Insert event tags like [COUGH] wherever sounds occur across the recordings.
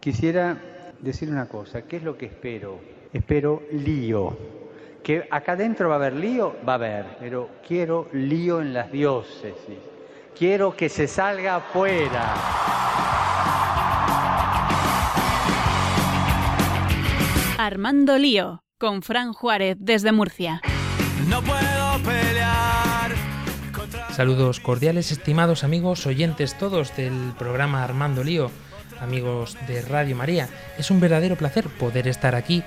quisiera decir una cosa, ¿qué es lo que espero? Espero lío. Que acá adentro va a haber lío, va a haber, pero quiero lío en las diócesis. Quiero que se salga afuera. Armando Lío, con Fran Juárez desde Murcia. No puedo pelear. Saludos cordiales, estimados amigos, oyentes todos del programa Armando Lío, amigos de Radio María. Es un verdadero placer poder estar aquí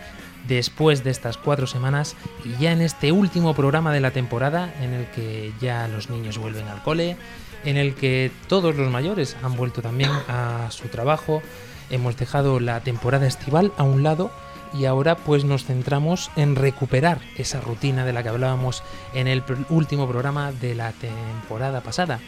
después de estas cuatro semanas y ya en este último programa de la temporada en el que ya los niños vuelven al cole, en el que todos los mayores han vuelto también a su trabajo. Hemos dejado la temporada estival a un lado y ahora pues nos centramos en recuperar esa rutina de la que hablábamos en el último programa de la temporada pasada.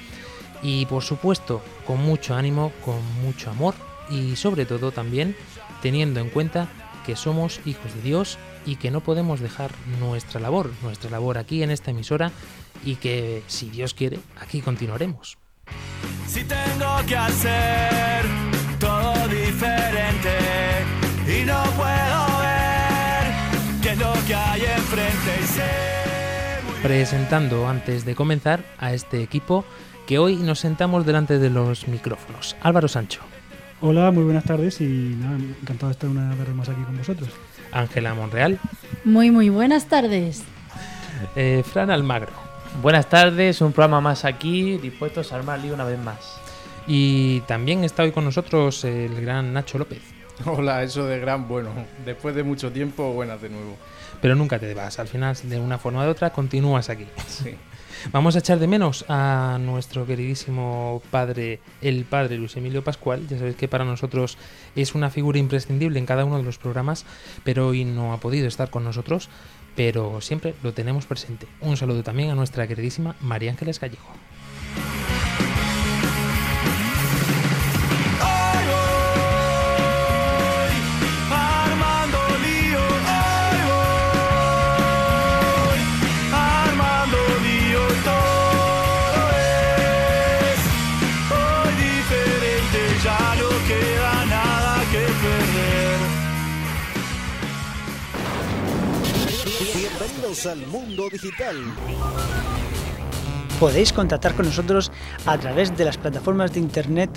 Y por supuesto, con mucho ánimo, con mucho amor y sobre todo también teniendo en cuenta que somos hijos de Dios y que no podemos dejar nuestra labor, nuestra labor aquí en esta emisora y que si Dios quiere, aquí continuaremos. Si tengo que hacer todo diferente y no puedo ver qué es lo que hay enfrente y sé muy Presentando antes de comenzar a este equipo que hoy nos sentamos delante de los micrófonos. Álvaro Sancho, Hola, muy buenas tardes y nada, encantado de estar una vez más aquí con vosotros. Ángela Monreal, Muy, muy buenas tardes. eh, Fran Almagro Buenas tardes, un programa más aquí, dispuestos a armar lío una vez más. y también está hoy con nosotros el gran Nacho López. [LAUGHS] Hola, eso de gran bueno. Después de mucho tiempo, buenas de nuevo. Pero nunca te vas, al final de una forma u otra continúas aquí. [LAUGHS] Sí. [LAUGHS] Vamos a echar de menos a nuestro queridísimo padre, el padre Luis Emilio Pascual. Ya sabéis que para nosotros es una figura imprescindible en cada uno de los programas, pero hoy no ha podido estar con nosotros, pero siempre lo tenemos presente. Un saludo también a nuestra queridísima María Ángeles Gallego. Bienvenidos al mundo digital. Podéis contactar con nosotros a través de las plataformas de internet,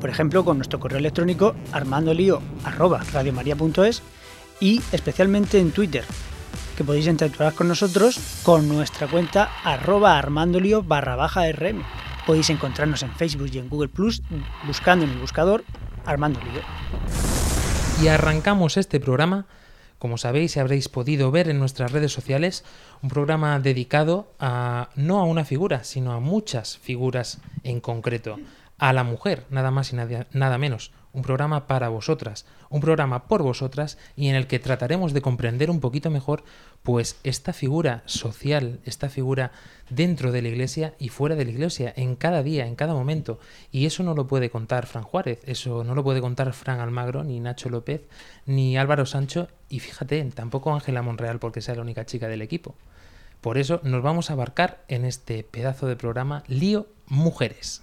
por ejemplo con nuestro correo electrónico armandolio@radiomaria.es y especialmente en Twitter, que podéis interactuar con nosotros con nuestra cuenta arroba armandolio barra baja rm. Podéis encontrarnos en Facebook y en Google Plus buscando en el buscador Armando Lío. Y arrancamos este programa, como sabéis y habréis podido ver en nuestras redes sociales, un programa dedicado a no a una figura, sino a muchas figuras en concreto, a la mujer, nada más y nada, nada menos. Un programa para vosotras, un programa por vosotras y en el que trataremos de comprender un poquito mejor pues esta figura social, esta figura dentro de la iglesia y fuera de la iglesia, en cada día, en cada momento. Y eso no lo puede contar Fran Juárez, eso no lo puede contar Fran Almagro, ni Nacho López, ni Álvaro Sancho, y fíjate, tampoco Ángela Monreal porque sea la única chica del equipo. Por eso nos vamos a abarcar en este pedazo de programa Lío Mujeres.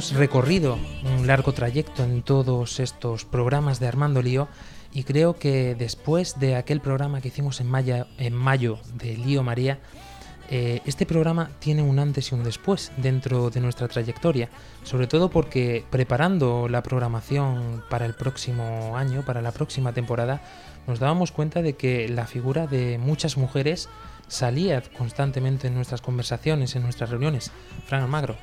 Hemos recorrido un largo trayecto en todos estos programas de Armando Lío y creo que después de aquel programa que hicimos en mayo, de Lío María, eh, este programa tiene un antes y un después dentro de nuestra trayectoria, sobre todo porque preparando la programación para el próximo año, para la próxima temporada, nos dábamos cuenta de que la figura de muchas mujeres salía constantemente en nuestras conversaciones, en nuestras reuniones. Fran Almagro.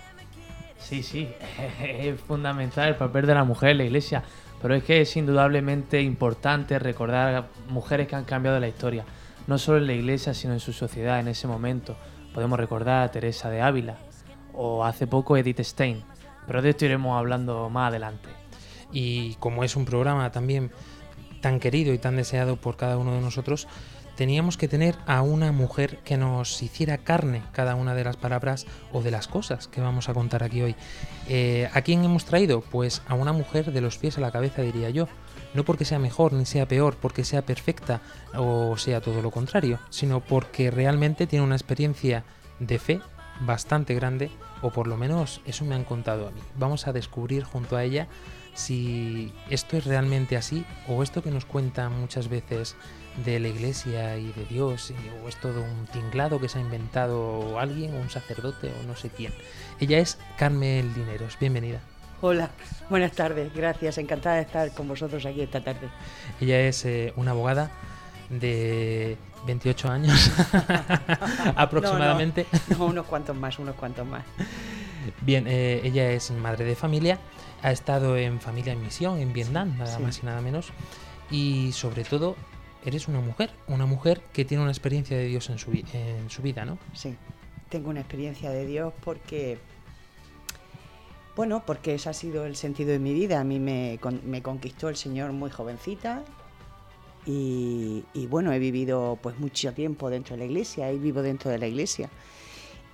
Sí, sí, [LAUGHS] es fundamental el papel de la mujer en la iglesia, pero es que es indudablemente importante recordar a mujeres que han cambiado la historia, no solo en la iglesia, sino en su sociedad en ese momento. Podemos recordar a Teresa de Ávila o hace poco Edith Stein, pero de esto iremos hablando más adelante. Y como es un programa también tan querido y tan deseado por cada uno de nosotros, teníamos que tener a una mujer que nos hiciera carne cada una de las palabras o de las cosas que vamos a contar aquí hoy. Eh, ¿A quién hemos traído? Pues a una mujer de los pies a la cabeza, diría yo. No porque sea mejor ni sea peor, porque sea perfecta o sea todo lo contrario, sino porque realmente tiene una experiencia de fe bastante grande, o por lo menos eso me han contado a mí. Vamos a descubrir junto a ella si esto es realmente así o esto que nos cuentan muchas veces de la iglesia y de Dios o es todo un tinglado que se ha inventado alguien o un sacerdote o no sé quién. Ella es Carmel Dineros, bienvenida. Hola, buenas tardes, gracias, encantada de estar con vosotros aquí esta tarde. Ella es eh, una abogada de 28 años [LAUGHS] aproximadamente. No, no, unos cuantos más, unos cuantos más. Bien, eh, ella es madre de familia, ha estado en Familia en Misión en Vietnam, nada sí. más y nada menos, y sobre todo eres una mujer, una mujer que tiene una experiencia de Dios en su, en su vida, ¿no? Sí, tengo una experiencia de Dios porque, bueno, porque ese ha sido el sentido de mi vida. A mí me, me conquistó el Señor muy jovencita y, y, bueno, he vivido pues mucho tiempo dentro de la iglesia y vivo dentro de la iglesia.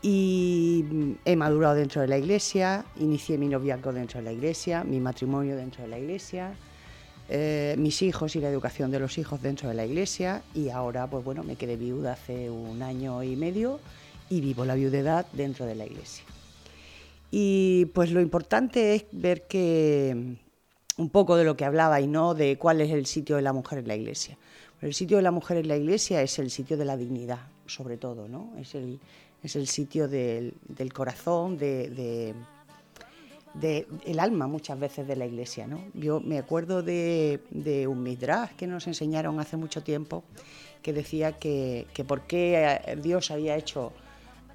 Y he madurado dentro de la iglesia, inicié mi noviazgo dentro de la iglesia, mi matrimonio dentro de la iglesia, eh, mis hijos y la educación de los hijos dentro de la iglesia y ahora pues bueno me quedé viuda hace un año y medio y vivo la viudedad dentro de la iglesia. Y pues lo importante es ver que mm, un poco de lo que hablaba y no de cuál es el sitio de la mujer en la iglesia. El sitio de la mujer en la iglesia es el sitio de la dignidad, sobre todo, ¿no? Es el, es el sitio del, del corazón, de, de- de el alma muchas veces de la iglesia. ¿no? Yo me acuerdo de, un midrash que nos enseñaron hace mucho tiempo que decía que, que por qué Dios había hecho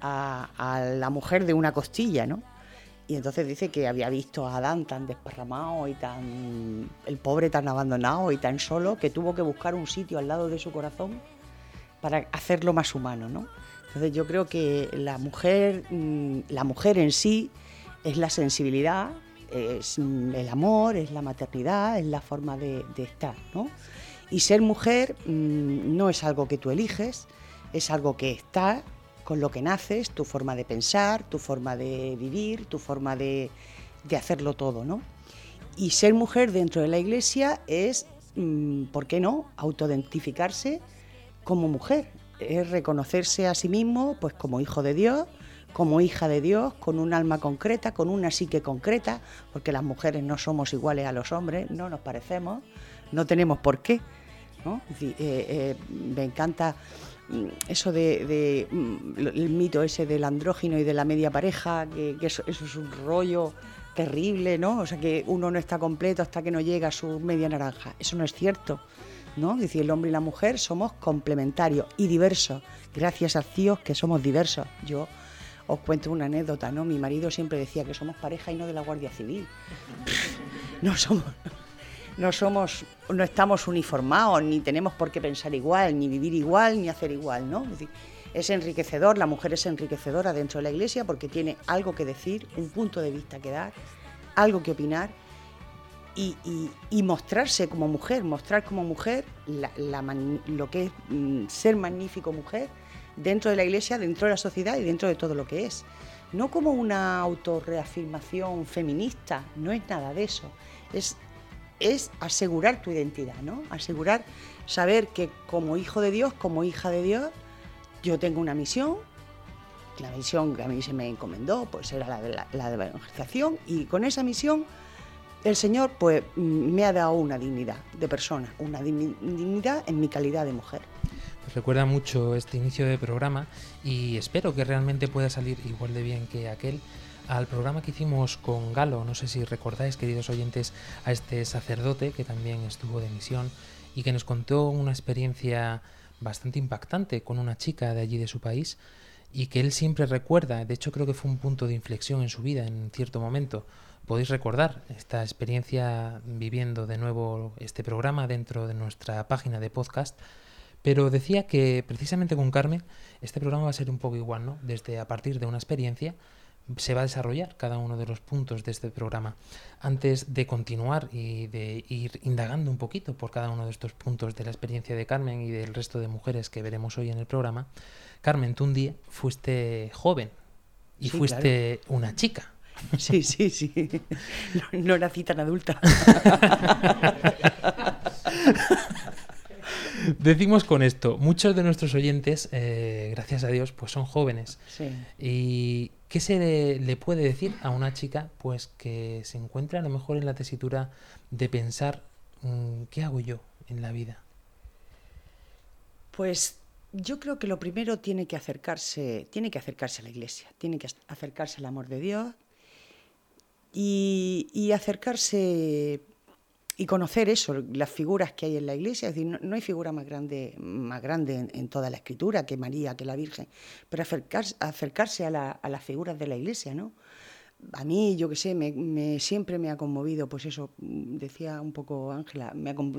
a, a la mujer de una costilla, ¿no? Y entonces dice que había visto a Adán tan desparramado y tan el pobre tan abandonado y tan solo que tuvo que buscar un sitio al lado de su corazón para hacerlo más humano, ¿no? Entonces yo creo que la mujer, mm, la mujer en sí es la sensibilidad, es el amor, es la maternidad, es la forma de, de estar, ¿no? Y ser mujer mm, no es algo que tú eliges, es algo que está con lo que naces, tu forma de pensar, tu forma de vivir, tu forma de, de hacerlo todo, ¿no? Y ser mujer dentro de la iglesia es, mm, ¿por qué no?, autoidentificarse como mujer, es reconocerse a sí mismo pues como hijo de Dios, como hija de Dios, con un alma concreta, con una psique concreta, porque las mujeres no somos iguales a los hombres, no nos parecemos, no tenemos por qué. ¿no? Eh, eh, me encanta mm, eso de, mm, el mito ese del andrógino y de la media pareja, que, que eso, eso es un rollo terrible, ¿no? O sea, que uno no está completo hasta que no llega a su media naranja. Eso no es cierto. ¿no? Es decir, el hombre y la mujer somos complementarios y diversos, gracias a Dios que somos diversos. Yo os cuento una anécdota, ¿no? Mi marido siempre decía que somos pareja y no de la Guardia Civil. [LAUGHS] No somos, no estamos uniformados, ni tenemos por qué pensar igual, ni vivir igual, ni hacer igual, ¿no? Es, enriquecedor, la mujer es enriquecedora dentro de la iglesia porque tiene algo que decir, un punto de vista que dar, algo que opinar y, mostrarse como mujer, mostrar como mujer lo que es mm, ser magnífico mujer dentro de la iglesia, dentro de la sociedad y dentro de todo lo que es. No como una autorreafirmación feminista, no es nada de eso. Es, es asegurar tu identidad, ¿no? Asegurar, saber que como hijo de Dios, como hija de Dios, yo tengo una misión, la misión que a mí se me encomendó, pues era la de la, la evangelización, y con esa misión el Señor pues me ha dado una dignidad de persona, una dignidad en mi calidad de mujer. Recuerda mucho este inicio de programa y espero que realmente pueda salir igual de bien que aquel al programa que hicimos con Galo. No sé si recordáis, queridos oyentes, a este sacerdote que también estuvo de misión y que nos contó una experiencia bastante impactante con una chica de allí de su país y que él siempre recuerda, de hecho creo que fue un punto de inflexión en su vida en cierto momento. Podéis recordar esta experiencia viviendo de nuevo este programa dentro de nuestra página de podcast. Pero decía que precisamente con Carmen este programa va a ser un poco igual, ¿no? Desde a partir de una experiencia se va a desarrollar cada uno de los puntos de este programa. Antes de continuar y de ir indagando un poquito por cada uno de estos puntos de la experiencia de Carmen y del resto de mujeres que veremos hoy en el programa, Carmen, tú un día fuiste joven y Sí, fuiste una chica. [LAUGHS] Sí, sí, sí. [LAUGHS] No, no nací tan adulta. [LAUGHS] Decimos con esto, muchos de nuestros oyentes, eh, gracias a Dios, pues son jóvenes. Sí. ¿Y qué se le, le puede decir a una chica pues que se encuentra a lo mejor en la tesitura de pensar mm, ¿qué hago yo en la vida? Pues yo creo que lo primero tiene que acercarse, tiene que acercarse a la iglesia, tiene que acercarse al amor de Dios y, y acercarse y conocer eso, las figuras que hay en la iglesia. Es decir, no, hay figura más grande, más grande en, toda la escritura que María, que la Virgen, pero acercarse, acercarse a, la, a las figuras de la iglesia, ¿no? a mí, yo qué sé, me, me, siempre me ha conmovido, pues eso, decía un poco Ángela,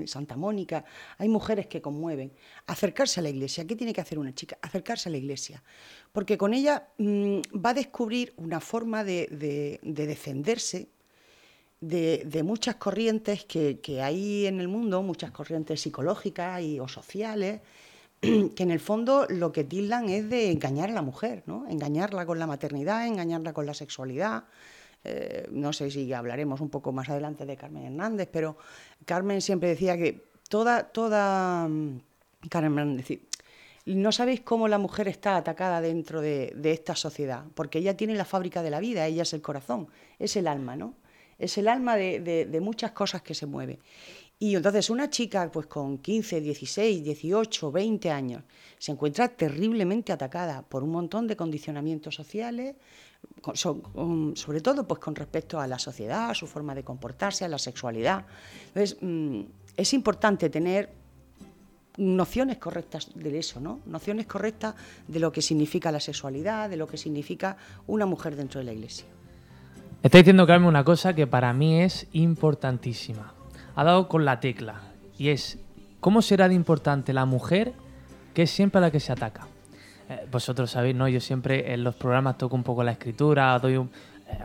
Santa Mónica, hay mujeres que conmueven. Acercarse a la iglesia, ¿qué tiene que hacer una chica? Acercarse a la iglesia, porque con ella mmm, va a descubrir una forma de, de defenderse de, muchas corrientes que, hay en el mundo, muchas corrientes psicológicas y, o sociales, [CLEARS THROAT] que en el fondo lo que tildan es de engañar a la mujer, ¿no? engañarla con la maternidad, engañarla con la sexualidad. Eh, no sé si hablaremos un poco más adelante de Carmen Hernández, pero Carmen siempre decía que toda, toda, Carmen Hernández, decir, no sabéis cómo la mujer está atacada dentro de, de, esta sociedad, porque ella tiene la fábrica de la vida, ella es el corazón, es el alma, ¿no? Es el alma de, muchas cosas que se mueve. Y entonces una chica pues con 15, 16, 18, 20 años se encuentra terriblemente atacada por un montón de condicionamientos sociales, sobre todo pues con respecto a la sociedad, a su forma de comportarse, a la sexualidad. Entonces mm, es importante tener nociones correctas de eso, ¿no? Nociones correctas de lo que significa la sexualidad, de lo que significa una mujer dentro de la iglesia. Está diciendo Carmen una cosa que para mí es importantísima ha dado con la tecla y es cómo será de importante la mujer que es siempre la que se ataca. Eh, vosotros sabéis, ¿no? Yo siempre en los programas toco un poco la escritura, doy un, eh,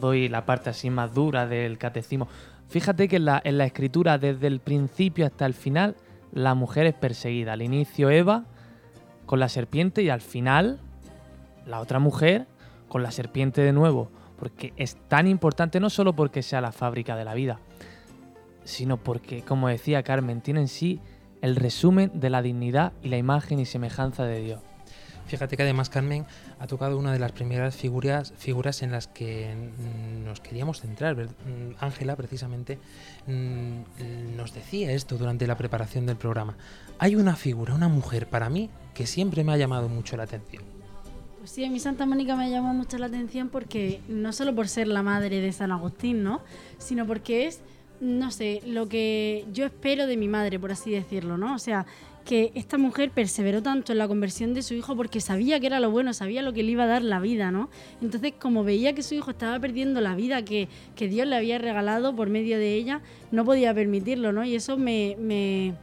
doy la parte así más dura del catecismo. Fíjate que en la escritura, desde el principio hasta el final, la mujer es perseguida. Al inicio Eva con la serpiente y al final la otra mujer con la serpiente de nuevo. Porque es tan importante no solo porque sea la fábrica de la vida, sino porque, como decía Carmen, tiene en sí el resumen de la dignidad y la imagen y semejanza de Dios. Fíjate que además Carmen ha tocado una de las primeras figuras, figuras en las que nos queríamos centrar. Ángela, precisamente, nos decía esto durante la preparación del programa. Hay una figura, una mujer, para mí, que siempre me ha llamado mucho la atención. Pues sí, a mí Santa Mónica me llamó mucho la atención porque no solo por ser la madre de San Agustín, ¿no? Sino porque es no sé, lo que yo espero de mi madre, por así decirlo, ¿no? O sea, que esta mujer perseveró tanto en la conversión de su hijo porque sabía que era lo bueno, sabía lo que le iba a dar la vida, ¿no? Entonces, como veía que su hijo estaba perdiendo la vida que, que Dios le había regalado por medio de ella, no podía permitirlo, ¿no? Y eso me, me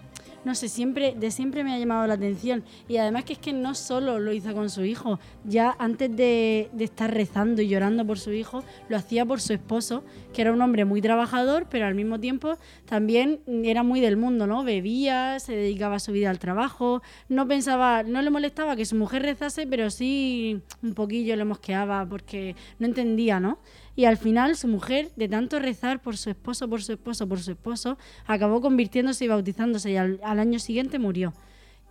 no sé, siempre, de siempre me ha llamado la atención. Y además que es que no solo lo hizo con su hijo, ya antes de, de, estar rezando y llorando por su hijo, lo hacía por su esposo, que era un hombre muy trabajador, pero al mismo tiempo también era muy del mundo, ¿no? Bebía, se dedicaba su vida al trabajo, no pensaba, no le molestaba que su mujer rezase, pero sí un poquillo le mosqueaba porque no entendía, ¿no? Y al final su mujer, de tanto rezar por su esposo, por su esposo, por su esposo, acabó convirtiéndose y bautizándose y al, año siguiente murió.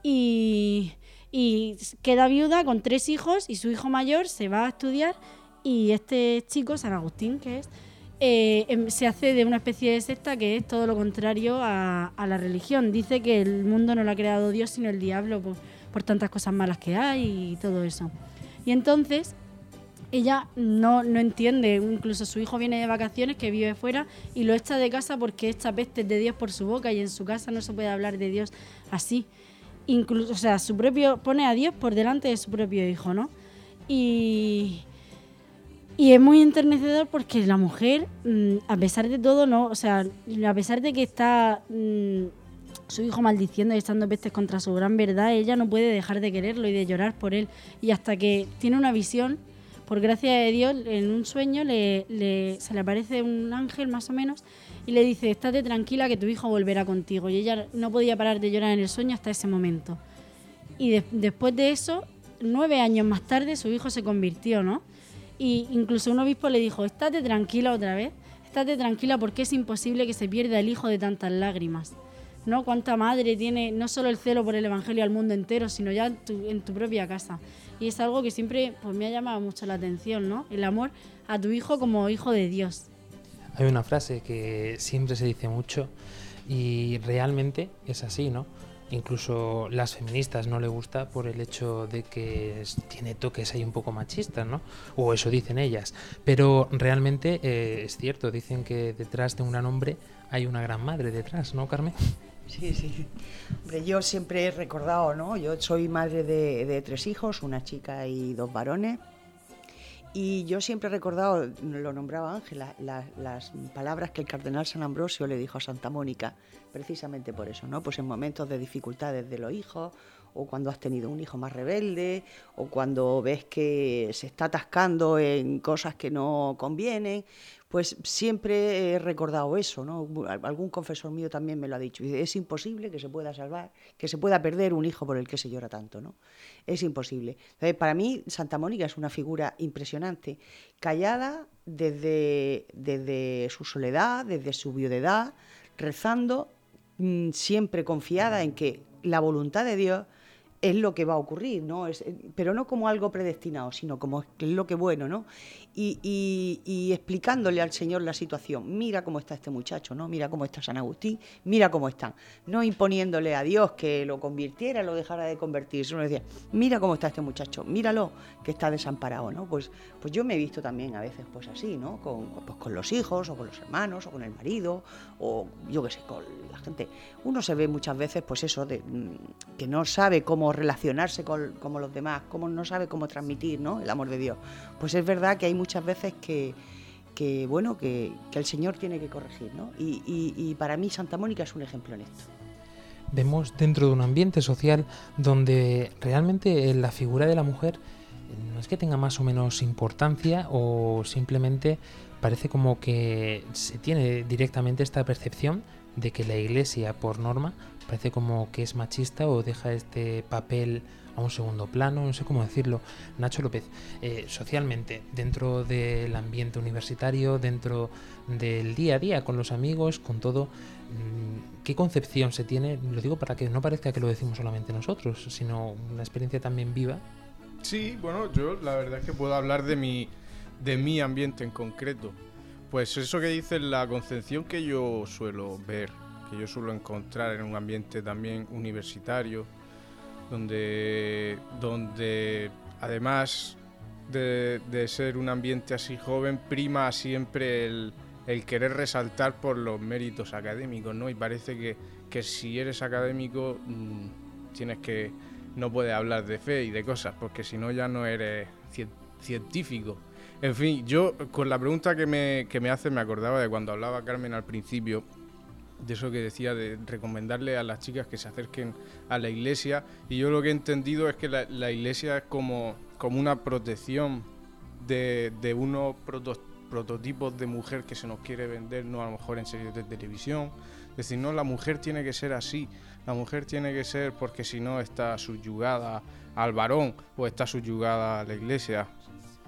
Y, y, queda viuda con tres hijos y su hijo mayor se va a estudiar y este chico, San Agustín, que es, eh, em, se hace de una especie de secta que es todo lo contrario a, la religión. Dice que el mundo no lo ha creado Dios, sino el diablo, por tantas cosas malas que hay y todo eso. Y entonces ella no, no entiende, incluso su hijo viene de vacaciones, que vive fuera, y lo echa de casa porque esta peste es de Dios por su boca y en su casa no se puede hablar de Dios así. Incluso, o sea, su propio, pone a Dios por delante de su propio hijo, ¿no? Y, y es muy enternecedor porque la mujer, mm, a pesar de todo, no, o sea, a pesar de que está mm, su hijo maldiciendo y estando pestes contra su gran verdad, ella no puede dejar de quererlo y de llorar por él. Y hasta que tiene una visión, por gracia de Dios, en un sueño se le aparece un ángel más o menos y le dice, estate tranquila que tu hijo volverá contigo. Y ella no podía parar de llorar en el sueño hasta ese momento. Y de- después de eso, nueve años más tarde, su hijo se convirtió, ¿no? Y incluso un obispo le dijo, estate tranquila otra vez, estate tranquila porque es imposible que se pierda el hijo de tantas lágrimas. ¿No? Cuánta madre tiene no solo el celo por el Evangelio al mundo entero, sino ya en tu propia casa. Y es algo que siempre pues, me ha llamado mucho la atención, ¿no? El amor a tu hijo como hijo de Dios. Hay una frase que siempre se dice mucho y realmente es así, ¿no? Incluso las feministas no le gusta por el hecho de que tiene toques ahí un poco machistas, ¿no? O eso dicen ellas. Pero realmente eh, es cierto, dicen que detrás de un gran hombre hay una gran madre detrás, ¿no, Carmen? Sí, sí. Hombre, yo siempre he recordado, ¿no? Yo soy madre de, tres hijos, una chica y dos varones. Y yo siempre he recordado, lo nombraba Ángela, la- las palabras que el cardenal San Ambrosio le dijo a Santa Mónica, precisamente por eso, ¿no? Pues en momentos de dificultades de los hijos, o cuando has tenido un hijo más rebelde, o cuando ves que se está atascando en cosas que no convienen, pues siempre he recordado eso, ¿no? Al- Algún confesor mío también me lo ha dicho. Es imposible que se pueda salvar, que se pueda perder un hijo por el que se llora tanto, ¿no? Es imposible. Entonces, para mí, Santa Mónica es una figura impresionante, callada desde, desde su soledad, desde su viudedad, rezando, mm, siempre confiada en que la voluntad de Dios es lo que va a ocurrir, ¿no? Es, eh, pero no como algo predestinado, sino como lo que bueno, ¿no? Y, explicándole al Señor la situación. Mira cómo está este muchacho, ¿no? Mira cómo está San Agustín, mira cómo están. No imponiéndole a Dios que lo convirtiera, lo dejara de convertir, sino decía, mira cómo está este muchacho, míralo, que está desamparado, ¿no? Pues, pues yo me he visto también a veces pues así, ¿no? Con, pues con los hijos, o con los hermanos, o con el marido, o yo qué sé, con la gente. Uno se ve muchas veces, pues eso, de, mm, que no sabe cómo relacionarse con como los demás, cómo no sabe cómo transmitir, ¿no? El amor de Dios. Pues es verdad que hay muchas veces que, bueno, que, el Señor tiene que corregir, ¿no? Y para mí Santa Mónica es un ejemplo en esto. Vemos dentro de un ambiente social donde realmente eh, la figura de la mujer eh, no es que tenga más o menos importancia o simplemente parece como que se tiene directamente esta percepción de que la iglesia por norma parece como que es machista o deja este papel a un segundo plano, no sé cómo decirlo. Nacho López, eh, socialmente, dentro del ambiente universitario, dentro del día a día, con los amigos, con todo, mm, ¿qué concepción se tiene? Lo digo para que no parezca que lo decimos solamente nosotros, sino una experiencia también viva. Sí, bueno, yo la verdad es que puedo hablar de mi, de mi ambiente en concreto. Pues eso que dices, la concepción que yo suelo ver, que yo suelo encontrar en un ambiente también universitario, donde, donde además de, de ser un ambiente así joven, prima siempre el, el querer resaltar por los méritos académicos, ¿no? Y parece que, que si eres académico mm, tienes que no puedes hablar de fe y de cosas, porque si no ya no eres cien- científico. En fin, yo con la pregunta que me, que me hace me acordaba de cuando hablaba Carmen al principio, de eso que decía de recomendarle a las chicas que se acerquen a la iglesia, y yo lo que he entendido es que la, la iglesia es como, como una protección de, de unos proto- prototipos de mujer que se nos quiere vender, no a lo mejor en series de televisión. Es decir, no, la mujer tiene que ser así, la mujer tiene que ser porque si no está subyugada al varón o está subyugada a la iglesia.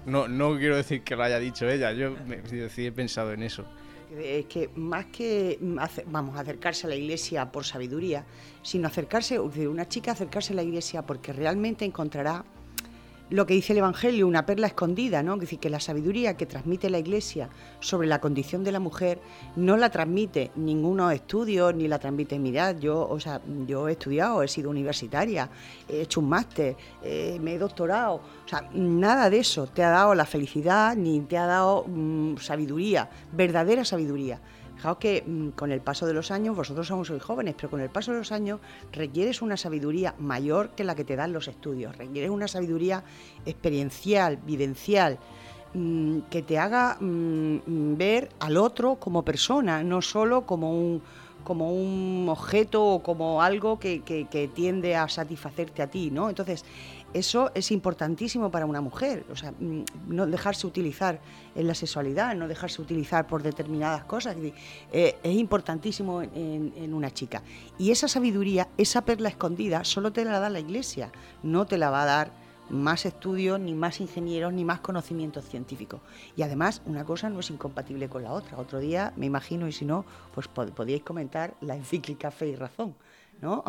No, no quiero decir que lo haya dicho ella, yo me, sí he pensado en eso. Es que más que vamos, acercarse a la iglesia por sabiduría, sino acercarse, una chica acercarse a la iglesia porque realmente encontrará lo que dice el Evangelio, una perla escondida, ¿no? Es decir, que la sabiduría que transmite la Iglesia sobre la condición de la mujer no la transmite ninguno estudios, ni la transmite mirad, yo, o sea, yo he estudiado, he sido universitaria, he hecho un máster, eh, me he doctorado, o sea, nada de eso te ha dado la felicidad ni te ha dado mm, sabiduría, verdadera sabiduría. Fijaos que mm, con el paso de los años, vosotros somos muy jóvenes, pero con el paso de los años requieres una sabiduría mayor que la que te dan los estudios, requieres una sabiduría experiencial, vivencial, mm, que te haga mm, ver al otro como persona, no solo como un, como un objeto o como algo que, que- que tiende a satisfacerte a ti, ¿no? Entonces, eso es importantísimo para una mujer, o sea, mm, no dejarse utilizar en la sexualidad, no dejarse utilizar por determinadas cosas, es, eh, importantísimo en, una chica. Y esa sabiduría, esa perla escondida, solo te la da la iglesia, no te la va a dar más estudios, ni más ingenieros, ni más conocimientos científicos. Y además, una cosa no es incompatible con la otra. Otro día, me imagino, y si no, pues pod- podíais comentar la encíclica Fe y Razón, ¿no?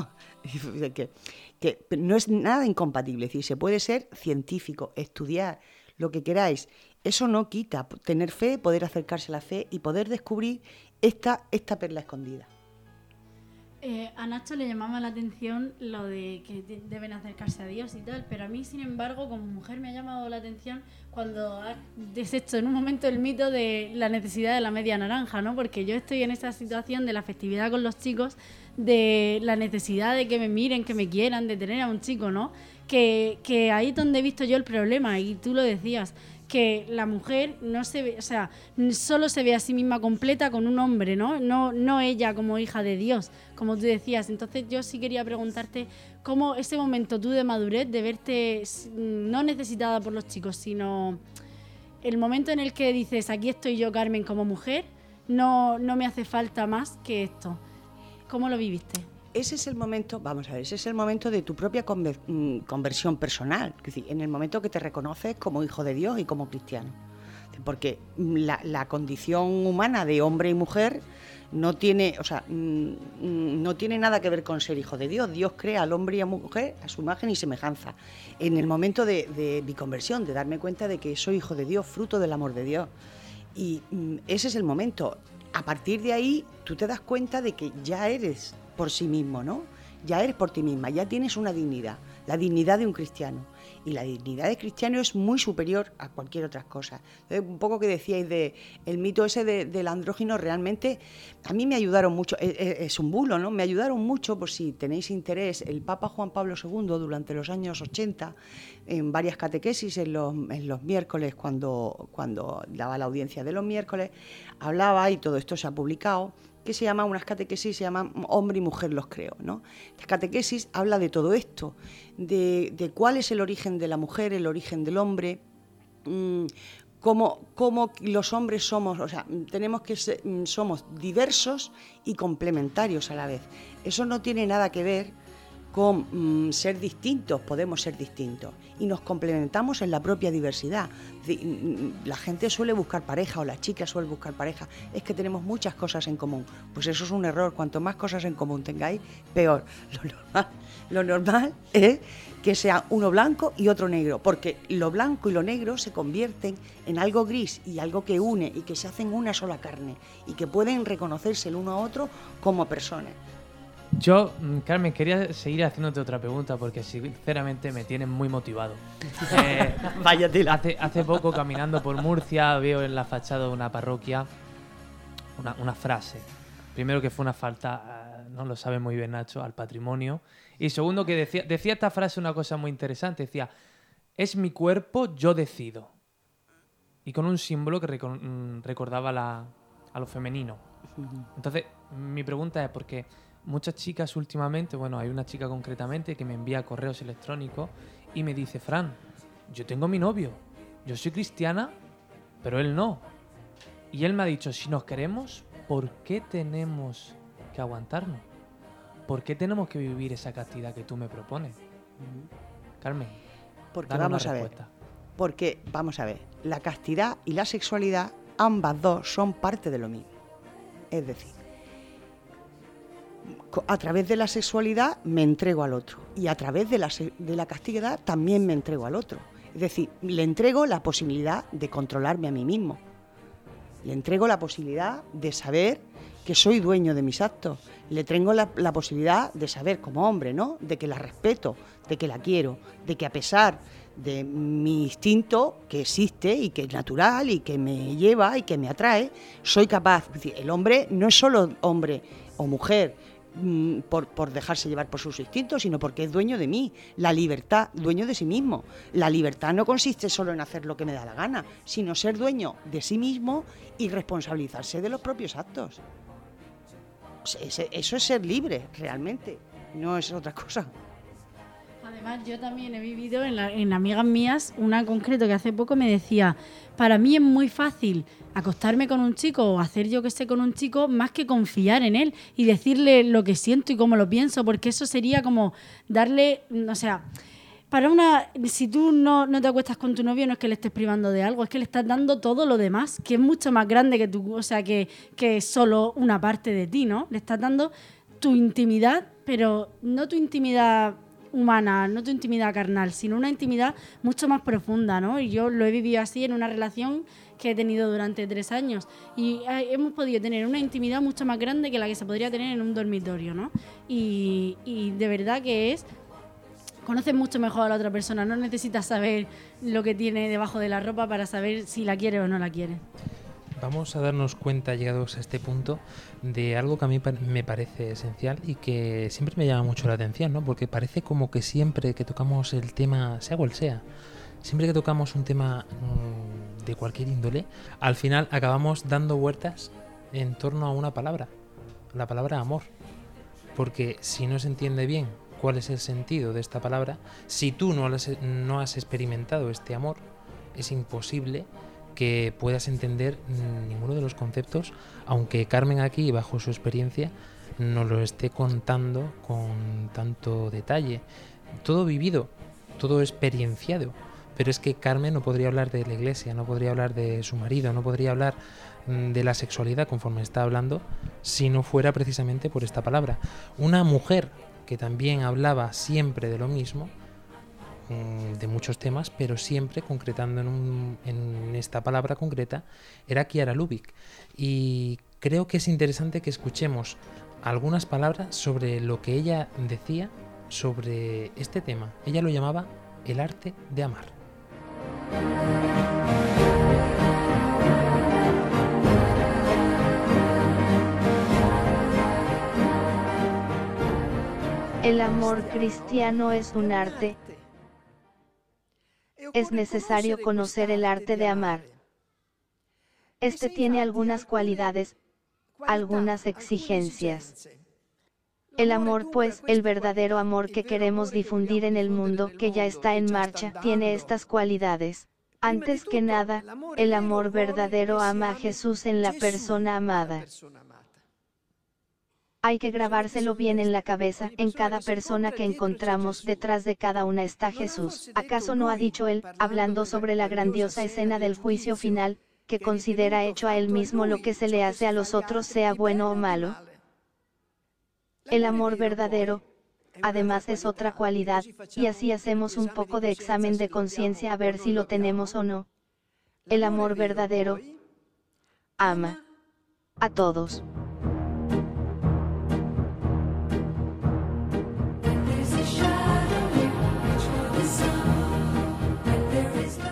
[LAUGHS] que no es nada incompatible, es decir, se puede ser científico, estudiar lo que queráis. Eso no quita tener fe, poder acercarse a la fe y poder descubrir esta, esta perla escondida. Eh, a Nacho le llamaba la atención lo de que de- deben acercarse a Dios y tal, pero a mí, sin embargo, como mujer me ha llamado la atención cuando has deshecho en un momento el mito de la necesidad de la media naranja, ¿no? Porque yo estoy en esa situación de la festividad con los chicos, de la necesidad de que me miren, que me quieran, de tener a un chico, ¿no? Que, que ahí es donde he visto yo el problema, y tú lo decías, que la mujer no se ve, o sea, solo se ve a sí misma completa con un hombre, ¿no? No, no ella como hija de Dios, como tú decías. Entonces yo sí quería preguntarte cómo ese momento tú de madurez, de verte no necesitada por los chicos, sino el momento en el que dices, aquí estoy yo, Carmen, como mujer, no, no me hace falta más que esto. ¿Cómo lo viviste? Ese es el momento, vamos a ver, ese es el momento de tu propia mm, conversión personal, es decir, en el momento que te reconoces como hijo de Dios y como cristiano. Porque mm, la, condición humana de hombre y mujer no tiene, o sea, mm, no tiene nada que ver con ser hijo de Dios. Dios crea al hombre y a mujer a su imagen y semejanza. En el momento de, mi conversión, de darme cuenta de que soy hijo de Dios, fruto del amor de Dios. Y ese es el momento. A partir de ahí, tú te das cuenta de que ya eres por sí mismo, ¿no? Ya eres por ti misma, ya tienes una dignidad, la dignidad de un cristiano. Y la dignidad de cristiano es muy superior a cualquier otra cosa. Entonces, un poco que decíais de el mito ese de- del andrógino, realmente a mí me ayudaron mucho, es, es- es un bulo, ¿no? Me ayudaron mucho, por si tenéis interés, el Papa Juan Pablo II durante los años 80, en varias catequesis, en los, en los miércoles, cuando, cuando daba la audiencia de los miércoles, hablaba, y todo esto se ha publicado, que se llama unas catequesis, se llaman Hombre y Mujer los creo. ¿no? Catequesis habla de todo esto, de, de cuál es el origen de la mujer, el origen del hombre, mm, cómo, cómo los hombres somos, o sea, tenemos que ser, mm, somos diversos y complementarios a la vez. Eso no tiene nada que ver con mm, ser distintos, podemos ser distintos y nos complementamos en la propia diversidad. Di- mm, La gente suele buscar pareja o la chica suele buscar pareja, es que tenemos muchas cosas en común. Pues eso es un error, cuanto más cosas en común tengáis, peor. [LAUGHS] Lo normal, lo normal es que sea uno blanco y otro negro, porque lo blanco y lo negro se convierten en algo gris y algo que une y que se hacen una sola carne y que pueden reconocerse el uno a otro como personas. Yo, mm, Carmen, quería seguir haciéndote otra pregunta porque sinceramente me tienes muy motivado. [LAUGHS] Eh, Vaya tela. Hace, hace poco, caminando por Murcia, veo en la fachada de una parroquia una, una frase. Primero que fue una falta, eh, no lo sabe muy bien Nacho, al patrimonio. Y segundo que decía, decía esta frase una cosa muy interesante. Decía, es mi cuerpo, yo decido. Y con un símbolo que mm, recordaba la- a lo femenino. Entonces, mi pregunta es porque muchas chicas últimamente, bueno, hay una chica concretamente que me envía correos electrónicos y me dice, Fran, yo tengo mi novio, yo soy cristiana, pero él no. Y él me ha dicho, si nos queremos, ¿por qué tenemos que aguantarnos? ¿Por qué tenemos que vivir esa castidad que tú me propones? Carmen, Porque vamos a ver, porque vamos a ver, la castidad y la sexualidad, ambas dos son parte de lo mismo. Es decir, a través de la sexualidad me entrego al otro y a través de la, de castidad también me entrego al otro. Es decir, le entrego la posibilidad de controlarme a mí mismo. Le entrego la posibilidad de saber que soy dueño de mis actos. Le tengo la, la posibilidad de saber como hombre, ¿no? De que la respeto, de que la quiero, de que a pesar de mi instinto que existe y que es natural y que me lleva y que me atrae, soy capaz. Es decir, el hombre no es solo hombre o mujer mm, por, por dejarse llevar por sus instintos, sino porque es dueño de mí. La libertad, dueño de sí mismo. La libertad no consiste solo en hacer lo que me da la gana, sino ser dueño de sí mismo y responsabilizarse de los propios actos. Eso es ser libre, realmente, no es otra cosa. Además, yo también he vivido en, la- en amigas mías, una en concreto que hace poco me decía, para mí es muy fácil acostarme con un chico o hacer yo que sé con un chico más que confiar en él y decirle lo que siento y cómo lo pienso, porque eso sería como darle, mm, o sea, para una, si tú no, no te acuestas con tu novio, no es que le estés privando de algo, es que le estás dando todo lo demás, que es mucho más grande que tú, o sea, que, que solo una parte de ti, ¿no? Le estás dando tu intimidad, pero no tu intimidad humana, no tu intimidad carnal, sino una intimidad mucho más profunda, ¿no? Y yo lo he vivido así en una relación que he tenido durante tres años y eh, hemos podido tener una intimidad mucho más grande que la que se podría tener en un dormitorio, ¿no? Y, y de verdad que es conoces mucho mejor a la otra persona, no necesitas saber lo que tiene debajo de la ropa para saber si la quiere o no la quiere. Vamos a darnos cuenta, llegados a este punto, de algo que a mí me parece esencial y que siempre me llama mucho la atención, ¿no? Porque parece como que siempre que tocamos el tema, sea cual sea, siempre que tocamos un tema mm, de cualquier índole, al final acabamos dando vueltas en torno a una palabra, la palabra amor. Porque si no se entiende bien cuál es el sentido de esta palabra, si tú no has experimentado este amor, es imposible que puedas entender ninguno de los conceptos, aunque Carmen aquí, bajo su experiencia, nos lo esté contando con tanto detalle. Todo vivido, todo experienciado. Pero es que Carmen no podría hablar de la iglesia, no podría hablar de su marido, no podría hablar mm, de la sexualidad conforme está hablando si no fuera precisamente por esta palabra. Una mujer que también hablaba siempre de lo mismo, mm, de muchos temas, pero siempre concretando en, un- en esta palabra concreta, era Kiara Lubick. Y creo que es interesante que escuchemos algunas palabras sobre lo que ella decía sobre este tema. Ella lo llamaba el arte de amar. El amor cristiano es un arte. Es necesario conocer el arte de amar. Este tiene algunas cualidades, algunas exigencias. El amor, pues, el verdadero amor que queremos difundir en el mundo que ya está en marcha, tiene estas cualidades. Antes que nada, el amor verdadero ama a Jesús en la persona amada. Hay que grabárselo bien en la cabeza, en cada persona que encontramos detrás de cada una está Jesús. ¿Acaso no ha dicho él, hablando sobre la grandiosa escena del juicio final, que considera hecho a él mismo lo que se le hace a los otros sea bueno o malo? El amor verdadero, además es otra cualidad, y así hacemos un poco de examen de conciencia a ver si lo tenemos o no. El amor verdadero ama a todos.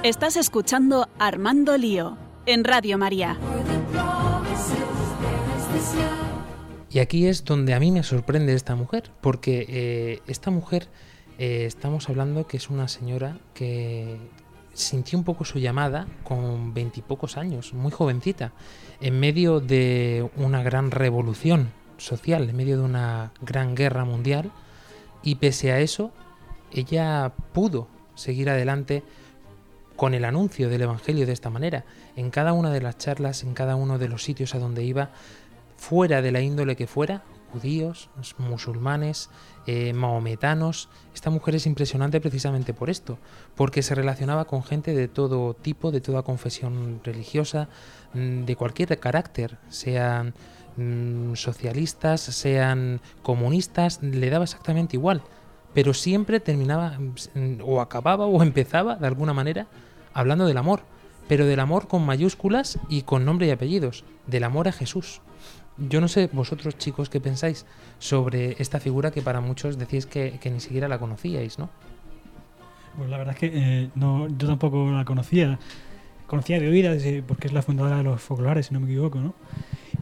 Estás escuchando Armando Lío en Radio María. Y aquí es donde a mí me sorprende esta mujer, porque eh, esta mujer, eh, estamos hablando que es una señora que sintió un poco su llamada con veintipocos años, muy jovencita, en medio de una gran revolución social, en medio de una gran guerra mundial, y pese a eso, ella pudo seguir adelante con el anuncio del Evangelio de esta manera. En cada una de las charlas, en cada uno de los sitios a donde iba, fuera de la índole que fuera, judíos, musulmanes, eh, esta mujer es impresionante precisamente por esto, porque se relacionaba con gente de todo tipo, de toda confesión religiosa, mm, de cualquier carácter, sean mm, socialistas, sean comunistas, le daba exactamente igual, pero siempre terminaba mm, o acababa o empezaba de alguna manera hablando del amor, pero del amor con mayúsculas y con nombre y apellidos, del amor a Jesús. Yo no sé vosotros chicos qué pensáis sobre esta figura que para muchos decís que, ni siquiera la conocíais, ¿no? Pues la verdad es que eh, no, yo tampoco la conocía. Conocía de oídas eh, porque es la fundadora de los focolares, si no me equivoco, ¿no?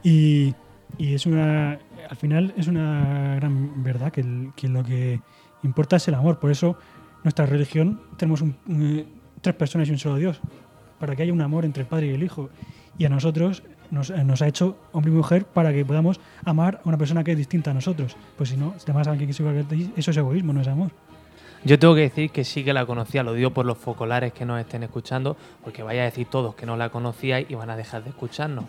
Y, es una, al final es una gran verdad que, lo que importa es el amor. Por eso nuestra religión tenemos un- tres personas y un solo Dios, para que haya un amor entre el Padre y el Hijo. Y a nosotros nos, eh, ha hecho hombre y mujer para que podamos amar a una persona que es distinta a nosotros. Pues si no, si a alguien que eso es egoísmo, no es amor. Yo tengo que decir que sí que la conocía, lo digo por los focolares que nos estén escuchando, porque vaya a decir todos que no la conocíais y van a dejar de escucharnos.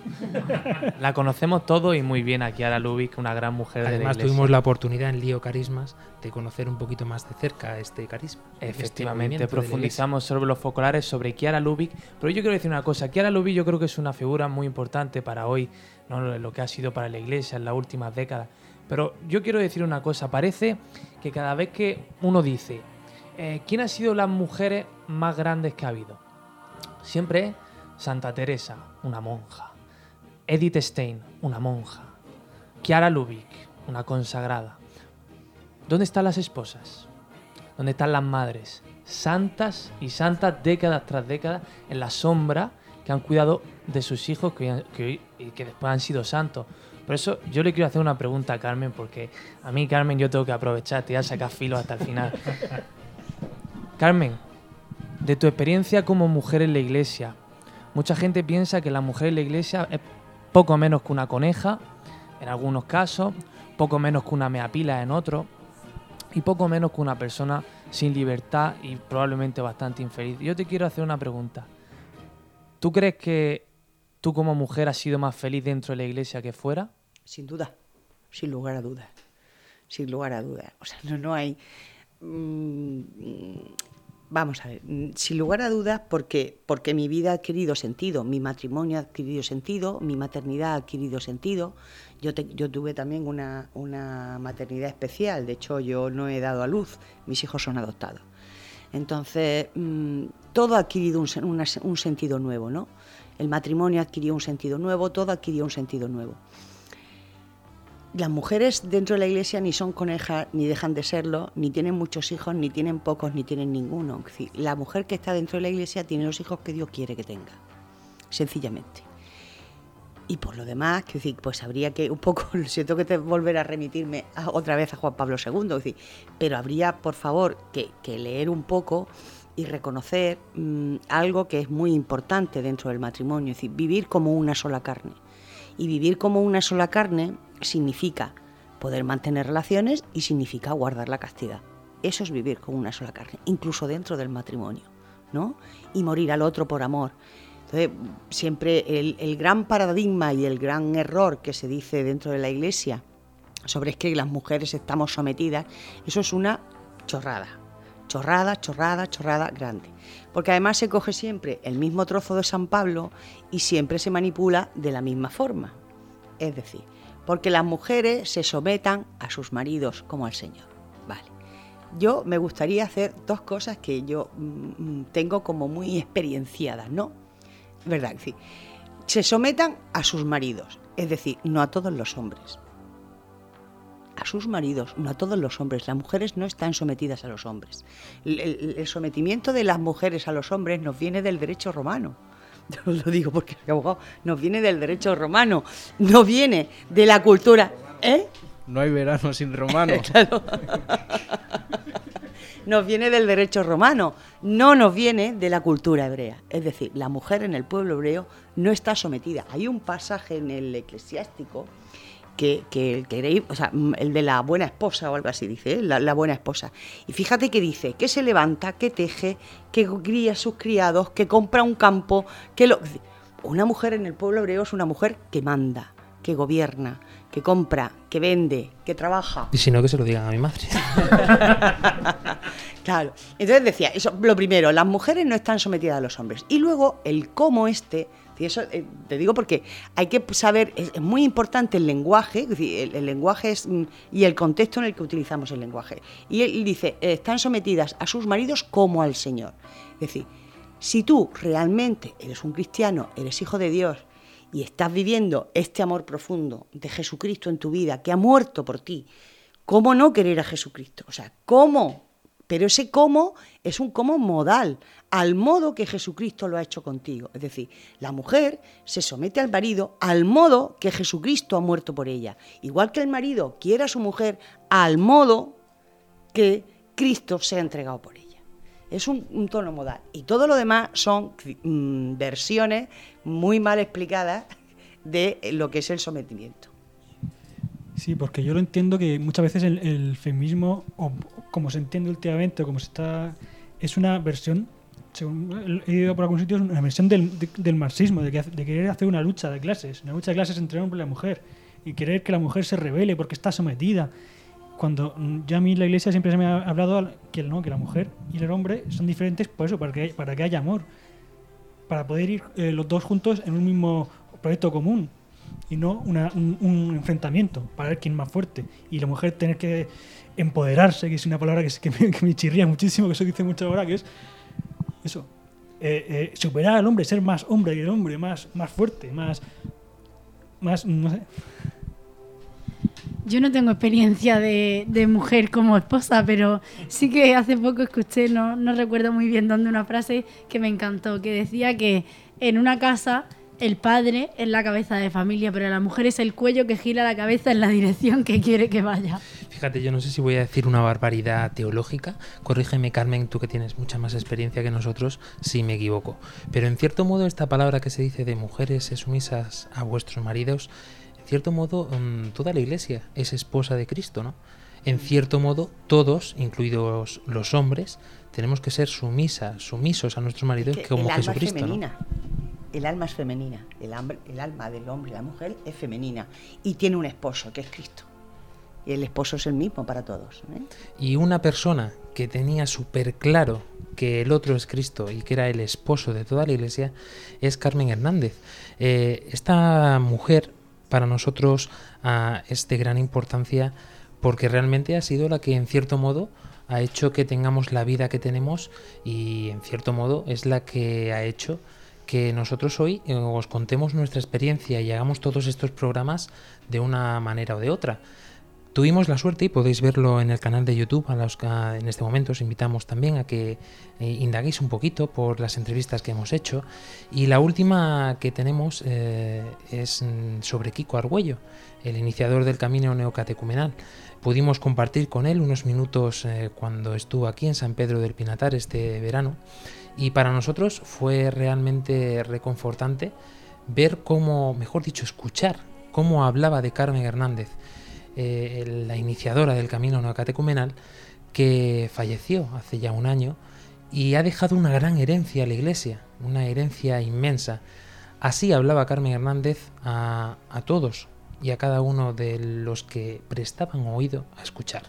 [LAUGHS] la conocemos todos y muy bien a Kiara Lubick, una gran mujer de la Además iglesia. tuvimos la oportunidad en Lío Carismas de conocer un poquito más de cerca este carisma. este Efectivamente, la profundizamos sobre los focolares, sobre Kiara Lubick, pero yo quiero decir una cosa, Kiara Lubick yo creo que es una figura muy importante para hoy, ¿no? lo que ha sido para la iglesia en las últimas décadas, pero yo quiero decir una cosa, parece que cada vez que uno dice, eh, ¿quién ha sido las mujeres más grandes que ha habido? Siempre Santa Teresa, una monja, Edith Stein, una monja, Kiara Lubick, una consagrada. ¿Dónde están las esposas? ¿Dónde están las madres? Santas y santas, décadas tras décadas, en la sombra, que han cuidado de sus hijos que, que después han sido santos. Por eso yo le quiero hacer una pregunta a Carmen, porque a mí, Carmen, yo tengo que aprovechar, te voy a sacar filo hasta el final. [LAUGHS] Carmen, de tu experiencia como mujer en la iglesia, mucha gente piensa que la mujer en la iglesia es poco menos que una coneja, en algunos casos, poco menos que una meapila en otros, y poco menos que una persona sin libertad y probablemente bastante infeliz. Yo te quiero hacer una pregunta. ¿Tú crees que tú como mujer has sido más feliz dentro de la iglesia que fuera? Sin duda, sin lugar a dudas. Sin lugar a dudas. O sea, no, no hay. mm, vamos a ver, sin lugar a dudas, porque, porque mi vida ha adquirido sentido, mi matrimonio ha adquirido sentido, mi maternidad ha adquirido sentido. Yo, te- yo tuve también una, una maternidad especial, de hecho, yo no he dado a luz, mis hijos son adoptados. Entonces, mm, todo ha adquirido un, un sentido nuevo, ¿no? El matrimonio adquirió un sentido nuevo, todo adquirió un sentido nuevo. Las mujeres dentro de la iglesia ni son conejas, ni dejan de serlo, ni tienen muchos hijos, ni tienen pocos, ni tienen ninguno. La mujer que está dentro de la iglesia tiene los hijos que Dios quiere que tenga, sencillamente. Y por lo demás, que pues habría que un poco, [LAUGHS] siento que te volver a remitirme otra vez a Juan Pablo II, pero habría, por favor, que, que leer un poco y reconocer mm, algo que es muy importante dentro del matrimonio, es decir, vivir como una sola carne. Y vivir como una sola carne significa poder mantener relaciones y significa guardar la castidad. Eso es vivir como una sola carne, incluso dentro del matrimonio, ¿no? Y morir al otro por amor. Entonces, siempre el, el gran paradigma y el gran error que se dice dentro de la iglesia sobre es que las mujeres estamos sometidas, eso es una chorrada. Chorrada, chorrada, chorrada grande. Porque además se coge siempre el mismo trozo de San Pablo y siempre se manipula de la misma forma. Es decir, porque las mujeres se sometan a sus maridos como al Señor. Vale. Yo me gustaría hacer dos cosas que yo mm, mm, tengo como muy experienciadas, ¿no? ¿Verdad? Decir, se sometan a sus maridos, es decir, no a todos los hombres. A sus maridos, no a todos los hombres. Las mujeres no están sometidas a los hombres. El- el sometimiento de las mujeres a los hombres nos viene del derecho romano. [LAUGHS] Yo lo digo porque soy abogado. Nos viene del derecho romano. No viene de la cultura. ¿Eh? No hay verano sin romano. [LAUGHS] Claro. Nos viene del derecho romano, no nos viene de la cultura hebrea. Es decir, la mujer en el pueblo hebreo no está sometida. Hay un pasaje en el eclesiástico que, que el que o sea, el de la buena esposa o algo así dice, ¿eh? la, la buena esposa. Y fíjate que dice que se levanta, que teje, que cría a sus criados, que compra un campo, que lo. Una mujer en el pueblo hebreo es una mujer que manda, que gobierna, que compra, que vende, que trabaja. Y si no, que se lo digan a mi madre. [LAUGHS] Claro. Entonces decía, eso, lo primero, las mujeres no están sometidas a los hombres. Y luego el cómo este, y eso eh, te digo porque hay que saber, es, muy importante el lenguaje, el, el lenguaje es, mm, y el contexto en el que utilizamos el lenguaje. Y él dice, eh, están sometidas a sus maridos como al Señor. Es decir, si tú realmente eres un cristiano, eres hijo de Dios y estás viviendo este amor profundo de Jesucristo en tu vida, que ha muerto por ti, ¿cómo no querer a Jesucristo? O sea, ¿cómo? Pero ese cómo es un cómo modal, al modo que Jesucristo lo ha hecho contigo. Es decir, la mujer se somete al marido al modo que Jesucristo ha muerto por ella. Igual que el marido quiere a su mujer al modo que Cristo se ha entregado por ella. Es un, tono modal. Y todo lo demás son mm, versiones muy mal explicadas de lo que es el sometimiento. Sí, porque yo lo entiendo que muchas veces el, el feminismo, o como se entiende últimamente, o como se está, es una versión, según he ido por algún sitio, es una versión del, de- del marxismo, de, que, de querer hacer una lucha de clases, una lucha de clases entre el hombre y la mujer, y querer que la mujer se revele porque está sometida. Cuando mm, ya a mí la iglesia siempre se me ha hablado que, no, que la mujer y el hombre son diferentes por eso, para que, para que haya amor, para poder ir eh, los dos juntos en un mismo proyecto común y no una- un, un enfrentamiento para ver quién es más fuerte. Y la mujer tener que empoderarse, que es una palabra que, que, me, que me chirría muchísimo, que eso dice mucho ahora, que es eso, eh, eh, superar al hombre, ser más hombre que el hombre, más, más fuerte, más, más, no sé. Yo no tengo experiencia de, de mujer como esposa, pero sí que hace poco escuché, no, no recuerdo muy bien dónde, una frase que me encantó, que decía que en una casa el padre es la cabeza de familia, pero la mujer es el cuello que gira la cabeza en la dirección que quiere que vaya. Fíjate, yo no sé si voy a decir una barbaridad teológica. Corrígeme, Carmen, tú que tienes mucha más experiencia que nosotros, si me equivoco. Pero en cierto modo, esta palabra que se dice de mujeres sumisas a vuestros maridos, en cierto modo, mm, toda la iglesia es esposa de Cristo, ¿no? En cierto modo, todos, incluidos los hombres, tenemos que ser sumisas, sumisos a nuestros maridos Que como el alma es Jesucristo, ¿no? femenina. El alma es femenina. El, hambre- el alma del hombre y la mujer es femenina. Y tiene un esposo, que es Cristo. Y el esposo es el mismo para todos. ¿eh? Y una persona que tenía súper claro que el otro es Cristo y que era el esposo de toda la iglesia es Carmen Hernández. Eh, esta mujer para nosotros ah, es de gran importancia porque realmente ha sido la que en cierto modo ha hecho que tengamos la vida que tenemos y en cierto modo es la que ha hecho que nosotros hoy eh, os contemos nuestra experiencia y hagamos todos estos programas de una manera o de otra. Tuvimos la suerte, y podéis verlo en el canal de YouTube, a los que en este momento os invitamos también a que eh, indaguéis un poquito por las entrevistas que hemos hecho. Y la última que tenemos eh, es mm, sobre Kiko Argüello, el iniciador del camino neocatecumenal. Pudimos compartir con él unos minutos eh, cuando estuvo aquí en San Pedro del Pinatar este verano. Y para nosotros fue realmente reconfortante ver cómo, mejor dicho, escuchar cómo hablaba de Carmen Hernández eh, la iniciadora del camino neocatecumenal, que falleció hace ya un año y ha dejado una gran herencia a la iglesia, una herencia inmensa. Así hablaba Carmen Hernández a, a todos y a cada uno de los que prestaban oído a escuchar.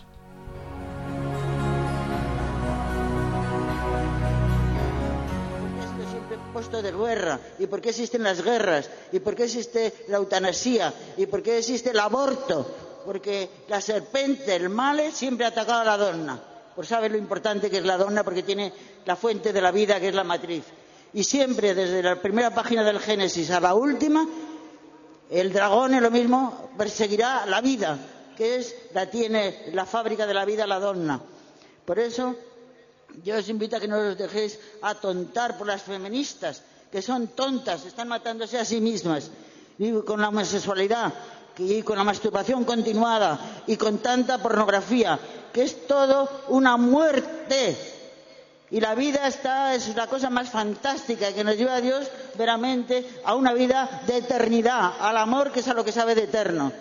Puesto de guerra. ¿Y por qué existen las guerras? ¿Y por qué existe la eutanasia? ¿Y por qué existe el aborto? Porque la serpiente, el mal, siempre ha atacado a la donna. Pues sabe lo importante que es la donna porque tiene la fuente de la vida que es la matriz. Y siempre, desde la primera página del Génesis a la última, el dragón es lo mismo, perseguirá la vida, que es la tiene la fábrica de la vida la donna. Por eso yo os invito a que no os dejéis atontar por las feministas, que son tontas, están matándose a sí mismas. Y con la homosexualidad, y con la masturbación continuada, y con tanta pornografía, que es todo una muerte. Y la vida está, es la cosa más fantástica que nos lleva a Dios veramente a una vida de eternidad, al amor que es a lo que sabe de eterno.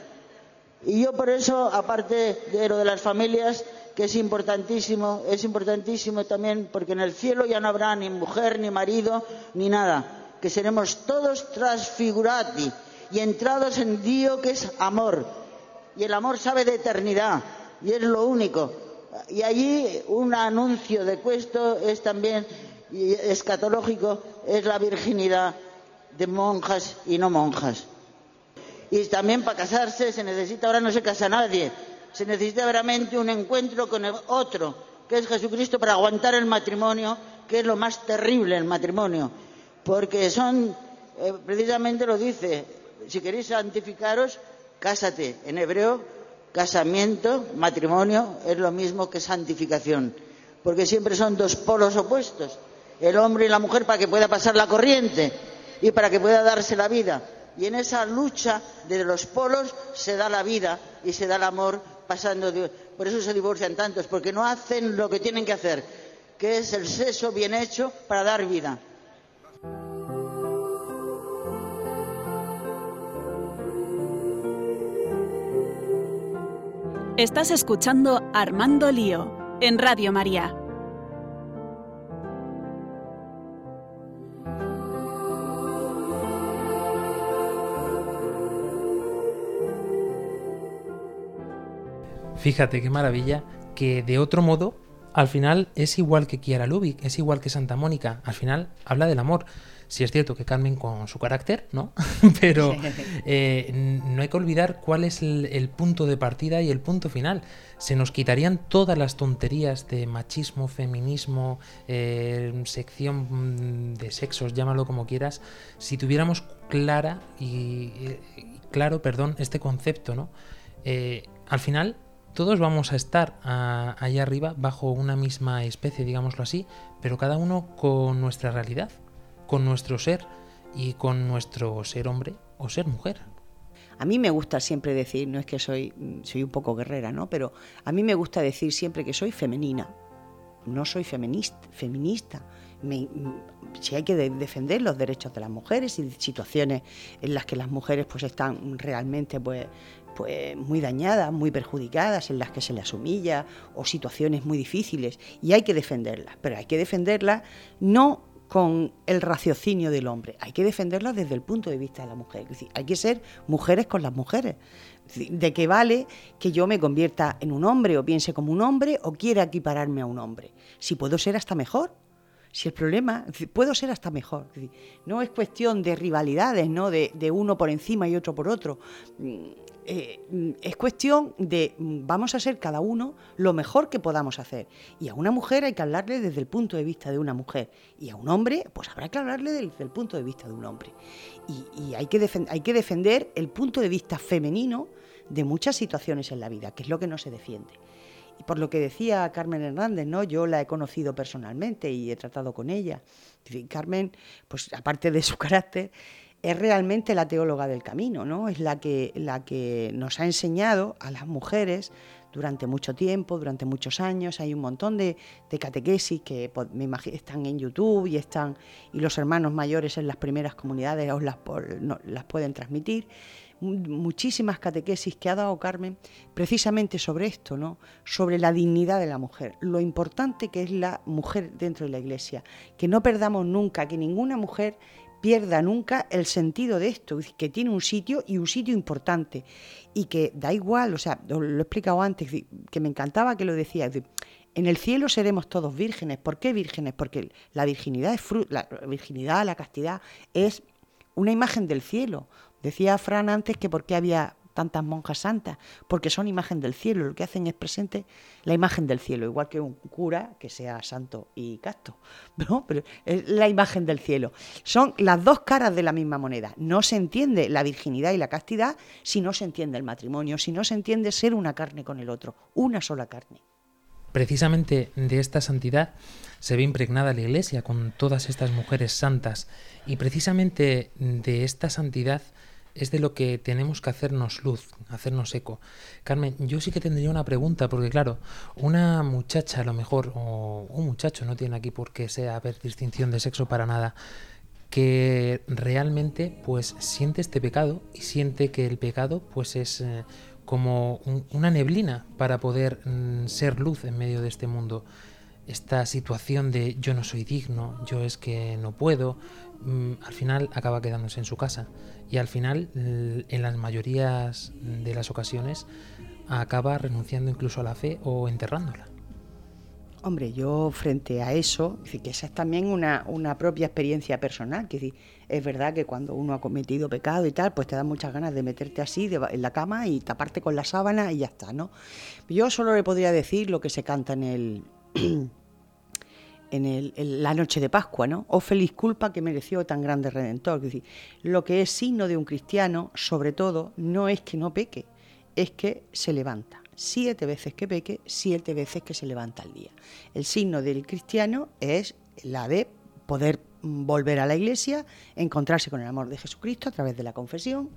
Y yo por eso, aparte de lo de las familias, que es importantísimo, es importantísimo también porque en el cielo ya no habrá ni mujer, ni marido, ni nada, que seremos todos transfigurati y entrados en Dios que es amor. Y el amor sabe de eternidad y es lo único. Y allí un anuncio de cuesto es también escatológico, es la virginidad de monjas y no monjas. Y también para casarse se necesita, ahora no se casa nadie, se necesita veramente un encuentro con el otro, que es Jesucristo, para aguantar el matrimonio, que es lo más terrible el matrimonio. Porque son, eh, precisamente lo dice, si queréis santificaros, cásate. En hebreo, casamiento, matrimonio, es lo mismo que santificación. Porque siempre son dos polos opuestos, el hombre y la mujer, para que pueda pasar la corriente y para que pueda darse la vida. Y en esa lucha de los polos se da la vida y se da el amor pasando de... Por eso se divorcian tantos, porque no hacen lo que tienen que hacer, que es el sexo bien hecho para dar vida. Estás escuchando Armando Lío en Radio María. Fíjate qué maravilla que de otro modo al final es igual que Kiara Lubick, es igual que Santa Mónica, al final habla del amor. Si es cierto que Carmen con su carácter, ¿no? [LAUGHS] Pero eh, no hay que olvidar cuál es el, el, punto de partida y el punto final. Se nos quitarían todas las tonterías de machismo, feminismo, eh, sección de sexos, llámalo como quieras, si tuviéramos clara y, y claro, perdón, este concepto, ¿no? Eh, al final todos vamos a estar a, allá arriba bajo una misma especie, digámoslo así, pero cada uno con nuestra realidad, con nuestro ser y con nuestro ser hombre o ser mujer. A mí me gusta siempre decir, no es que soy, soy un poco guerrera, ¿no? Pero a mí me gusta decir siempre que soy femenina. No soy feminista. feminista. Me, si hay que de, defender los derechos de las mujeres y situaciones en las que las mujeres pues están realmente pues pues muy dañadas, muy perjudicadas, en las que se les humilla o situaciones muy difíciles y hay que defenderlas, pero hay que defenderlas no con el raciocinio del hombre, hay que defenderlas desde el punto de vista de la mujer, hay que ser mujeres con las mujeres. ¿De qué vale que yo me convierta en un hombre o piense como un hombre o quiera equipararme a un hombre? Si puedo ser hasta mejor, si el problema, puedo ser hasta mejor. No es cuestión de rivalidades, ¿no? De, de, uno por encima y otro por otro. Eh, es cuestión de vamos a ser cada uno lo mejor que podamos hacer. Y a una mujer hay que hablarle desde el punto de vista de una mujer. Y a un hombre, pues habrá que hablarle desde el punto de vista de un hombre. Y, y hay, que hay que defender el punto de vista femenino de muchas situaciones en la vida, que es lo que no se defiende. Por lo que decía Carmen Hernández, ¿no? Yo la he conocido personalmente y he tratado con ella. Carmen, pues aparte de su [LAUGHS] carácter, es realmente la teóloga del camino, ¿no? Es la que, la que nos ha enseñado a las mujeres durante mucho tiempo, durante muchos años. Hay un montón de, catequesis que pues, me imagino, están en YouTube y están y los hermanos mayores en las primeras comunidades las, las pueden transmitir. Muchísimas catequesis que ha dado Carmen precisamente sobre esto, ¿no? sobre la dignidad de la mujer, lo importante que es la mujer dentro de la iglesia, que no perdamos nunca, que ninguna mujer pierda nunca el sentido de esto, que tiene un sitio y un sitio importante y que da igual, o sea, lo he explicado antes, que me encantaba que lo decía, en el cielo seremos todos vírgenes. ¿Por qué vírgenes? Porque la virginidad es la virginidad, la castidad es una imagen del cielo. Decía Fran antes que por qué había tantas monjas santas, porque son imagen del cielo, lo que hacen es presente la imagen del cielo, igual que un cura que sea santo y casto, [LAUGHS] ¿no? Pero es la imagen del cielo. Son las dos caras de la misma moneda. No se entiende la virginidad y la castidad si no se entiende el matrimonio, si no se entiende ser una carne con el otro, una sola carne. Precisamente de esta santidad se ve impregnada la Iglesia con todas estas mujeres santas y precisamente de esta santidad es de lo que tenemos que hacernos luz, hacernos eco. Carmen, yo sí que tendría una pregunta, porque claro, una muchacha a lo mejor, o un muchacho, no tiene aquí por qué sea haber distinción de sexo para nada, que realmente pues siente este pecado y siente que el pecado pues es eh, como un, una neblina para poder mm, ser luz en medio de este mundo. Esta situación de yo no soy digno, yo es que no puedo, al final acaba quedándose en su casa y al final, en las mayorías de las ocasiones, acaba renunciando incluso a la fe o enterrándola. Hombre, yo frente a eso, que esa es también una, una propia experiencia personal, que es verdad que cuando uno ha cometido pecado y tal, pues te dan muchas ganas de meterte así en la cama y taparte con la sábana y ya está, ¿no? Yo solo le podría decir lo que se canta en el [CLEARS THROAT] en, el- la noche de Pascua, ¿no? Oh feliz culpa que mereció tan grande redentor. Es decir, lo que es signo de un cristiano, sobre todo, no es que no peque, es que se levanta. Siete veces que peque, siete veces que se levanta al día. El signo del cristiano es la de poder volver a la iglesia, encontrarse con el amor de Jesucristo a través de la confesión,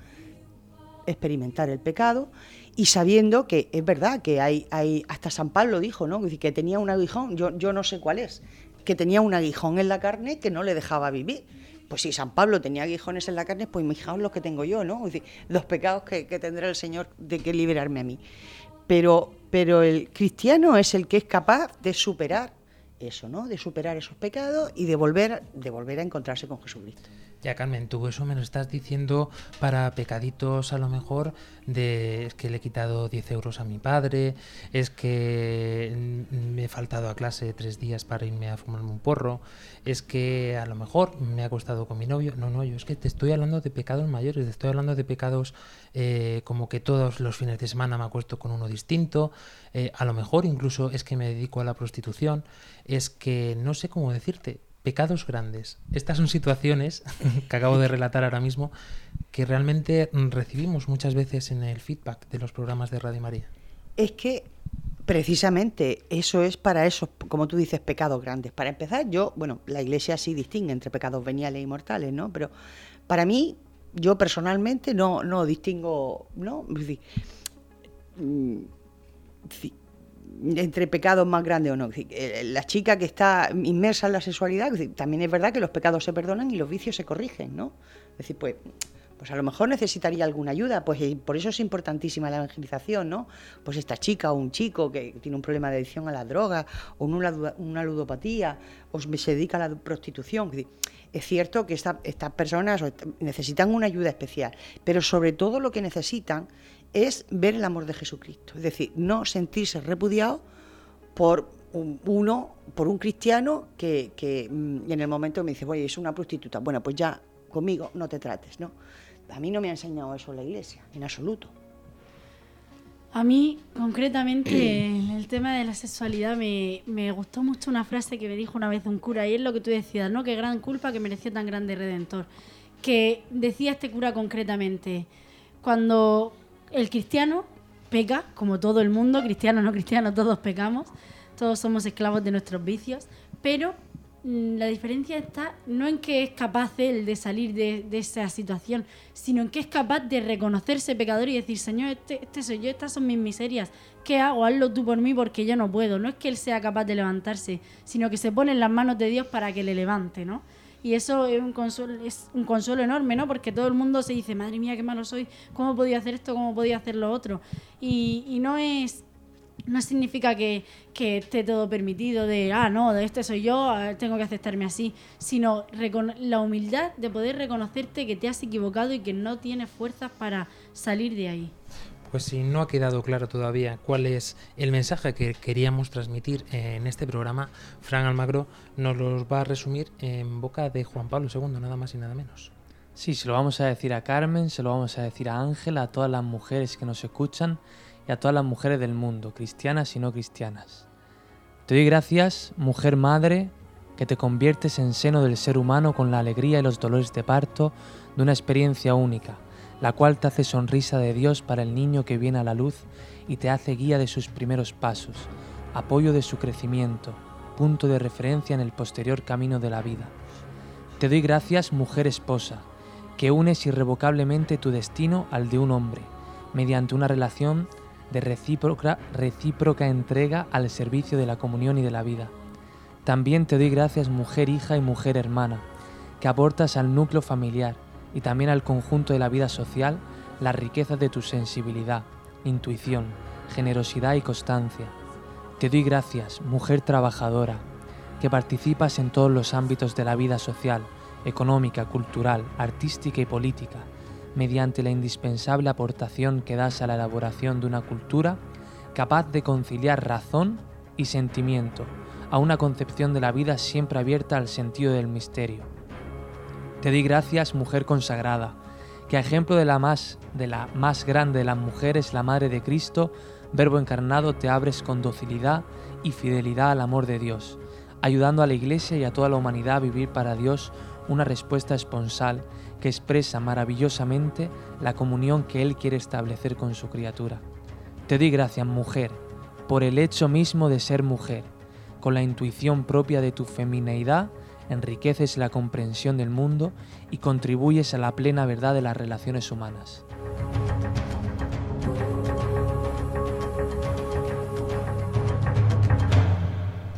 experimentar el pecado y sabiendo que es verdad que hay, hay hasta San Pablo dijo, ¿no? Que tenía un aguijón, yo no sé cuál es, que tenía un aguijón en la carne que no le dejaba vivir. Pues si San Pablo tenía aguijones en la carne, pues imaginaos los que tengo yo, ¿no? Los pecados que, que tendrá el Señor de que liberarme a mí. Pero, pero el cristiano es el que es capaz de superar eso, ¿no? De superar esos pecados y de volver, de volver a encontrarse con Jesucristo. Ya, Carmen, tú eso me lo estás diciendo para pecaditos a lo mejor de es que le he quitado 10 euros a mi padre, es que me he faltado a clase tres días para irme a fumarme un porro, es que a lo mejor me ha acostado con mi novio. No, no, yo es que te estoy hablando de pecados mayores, te estoy hablando de pecados eh, como que todos los fines de semana me acuesto con uno distinto, eh, a lo mejor incluso es que me dedico a la prostitución, es que no sé cómo decirte, pecados grandes. Estas son situaciones [LAUGHS] que acabo de relatar ahora mismo que realmente recibimos muchas veces en el feedback de los programas de Radio María. Es que precisamente eso es para esos, como tú dices, pecados grandes. Para empezar, yo, bueno, la Iglesia sí distingue entre pecados veniales y mortales, ¿no? Pero para mí, yo personalmente no, no distingo, ¿no? Sí, entre pecados más grandes o no. Eh, La chica que está inmersa en la sexualidad, también es verdad que los pecados se perdonan y los vicios se corrigen, ¿no? Es decir, pues, pues a lo mejor necesitaría alguna ayuda, pues por eso es importantísima la evangelización, ¿no? Pues esta chica o un chico que tiene un problema de adicción a la droga o una, una ludopatía o se dedica a la prostitución. Es cierto que esta- estas personas necesitan una ayuda especial, pero sobre todo lo que necesitan es ver el amor de Jesucristo, es decir, no sentirse repudiado por un- uno, por un cristiano que, que, mm, en el momento me dice, oye, es una prostituta, bueno, pues ya conmigo no te trates, ¿no? A mí no me ha enseñado eso la iglesia, en absoluto. A mí, concretamente, [CLEARS THROAT] en el tema de la sexualidad, me, me gustó mucho una frase que me dijo una vez un cura, y es lo que tú decías, ¿no? Qué gran culpa que mereció tan grande redentor. Que decía este cura concretamente, cuando el cristiano peca, como todo el mundo, cristiano no cristiano, todos pecamos, todos somos esclavos de nuestros vicios, pero mm, la diferencia está no en que es capaz él de salir de, esa situación, sino en que es capaz de reconocerse pecador y decir, Señor, este, este soy yo, estas son mis miserias, ¿qué hago? Hazlo tú por mí porque yo no puedo. No es que él sea capaz de levantarse, sino que se pone en las manos de Dios para que le levante, ¿no? Y eso es un consuelo, es un consuelo enorme, ¿no? Porque todo el mundo se dice, madre mía, qué malo soy, ¿cómo podido hacer esto? ¿Cómo podido hacer lo otro? Y, y no es no significa que, que esté todo permitido de, ah, no, de este soy yo, ah, tengo que aceptarme así, sino la humildad de poder reconocerte que te has equivocado y que no tienes fuerzas para salir de ahí. Pues si no ha quedado claro todavía cuál es el mensaje que queríamos transmitir en este programa, Fran Almagro nos los va a resumir en boca de Juan Pablo II, nada más y nada menos. Sí, se lo vamos a decir a Carmen, se lo vamos a decir a Ángela, a todas las mujeres que nos escuchan y a todas las mujeres del mundo, cristianas y no cristianas. Te doy gracias, mujer madre, que te conviertes en seno del ser humano con la alegría y los dolores de parto de una experiencia única, la cual te hace sonrisa de Dios para el niño que viene a la luz y te hace guía de sus primeros pasos, apoyo de su crecimiento, punto de referencia en el posterior camino de la vida. Te doy gracias, mujer esposa, que unes irrevocablemente tu destino al de un hombre, mediante una relación de recíproca, entrega al servicio de la comunión y de la vida. También te doy gracias, mujer hija y mujer hermana, que aportas al núcleo familiar y también al conjunto de la vida social la riqueza de tu sensibilidad, intuición, generosidad y constancia. Te doy gracias, mujer trabajadora, que participas en todos los ámbitos de la vida social, económica, cultural, artística y política, mediante la indispensable aportación que das a la elaboración de una cultura capaz de conciliar razón y sentimiento, a una concepción de la vida siempre abierta al sentido del misterio. Te di gracias, mujer consagrada, que a ejemplo de la más de la más grande de las mujeres, la Madre de Cristo, Verbo encarnado, te abres con docilidad y fidelidad al amor de Dios, ayudando a la Iglesia y a toda la humanidad a vivir para Dios una respuesta esponsal que expresa maravillosamente la comunión que Él quiere establecer con su criatura. Te doy gracias, mujer, por el hecho mismo de ser mujer. Con la intuición propia de tu femineidad, enriqueces la comprensión del mundo y contribuyes a la plena verdad de las relaciones humanas.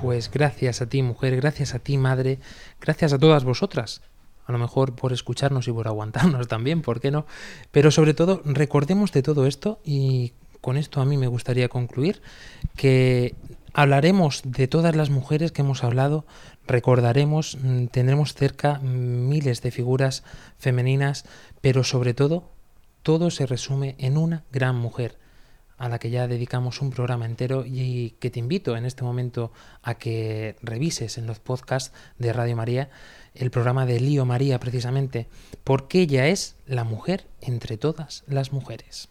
Pues gracias a ti, mujer, gracias a ti, madre, gracias a todas vosotras. A lo mejor por escucharnos y por aguantarnos [LAUGHS] también, ¿por qué no? Pero sobre todo, recordemos de todo esto y con esto a mí me gustaría concluir que hablaremos de todas las mujeres que hemos hablado, recordaremos, mm, tendremos cerca miles de figuras femeninas, pero sobre todo, todo se resume en una gran mujer a la que ya dedicamos un programa entero y que te invito en este momento a que revises en los podcasts de Radio María el programa de Lío María precisamente, porque ella es la mujer entre todas las mujeres.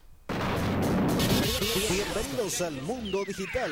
Bienvenidos al mundo digital.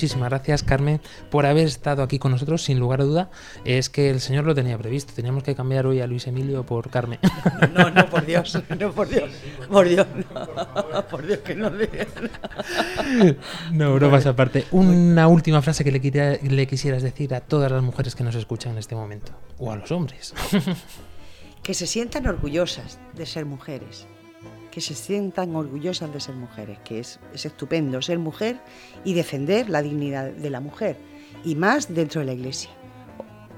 Muchísimas gracias, Carmen, por haber estado aquí con nosotros. Sin lugar a duda, es que el señor lo tenía previsto. Teníamos que cambiar hoy a Luis Emilio por Carmen. [LAUGHS] No, no, por Dios, no, por Dios, por Dios, no, [LAUGHS] por Dios que no le... No, bromas aparte. Una última frase que le, quita- le quisieras decir a todas las mujeres que nos escuchan en este momento. O a los hombres. Que se sientan orgullosas de ser mujeres, que se sientan orgullosas de ser mujeres, que es, es estupendo ser mujer y defender la dignidad de la mujer, y más dentro de la iglesia.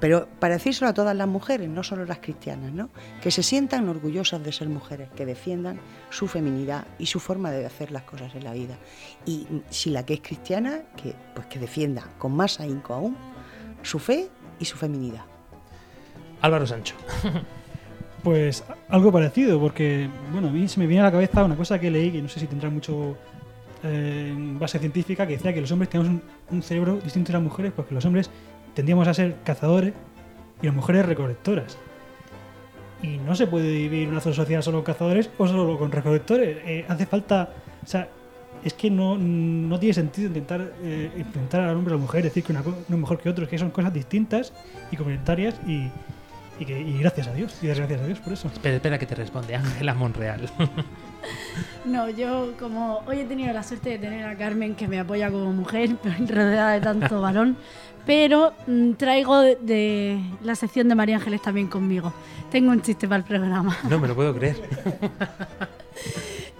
Pero para decírselo a todas las mujeres, no solo las cristianas, ¿no? que se sientan orgullosas de ser mujeres, que defiendan su feminidad y su forma de hacer las cosas en la vida. Y si la que es cristiana, que, pues que defienda con más ahínco aún su fe y su feminidad. Álvaro Sancho. [LAUGHS] Pues algo parecido, porque bueno, a mí se me viene a la cabeza una cosa que leí, que no sé si tendrá mucho eh, base científica, que decía que los hombres tenemos un, cerebro distinto a las mujeres, porque los hombres tendíamos a ser cazadores y las mujeres recolectoras. Y no se puede vivir una sociedad solo con cazadores o solo con recolectores. Eh, hace falta, o sea, es que no, no tiene sentido intentar eh, enfrentar al hombre a la mujer, decir que una, uno es mejor que otro, es que son cosas distintas y complementarias y, y que, y gracias a Dios, y gracias a Dios por eso. Espera, espera que te responde Ángela Monreal. No, yo como hoy he tenido la suerte de tener a Carmen que me apoya como mujer, [LAUGHS] rodeada de tanto varón, pero mm, traigo de, de la sección de María Ángeles también conmigo. Tengo un chiste para el programa. No me lo puedo creer. [LAUGHS]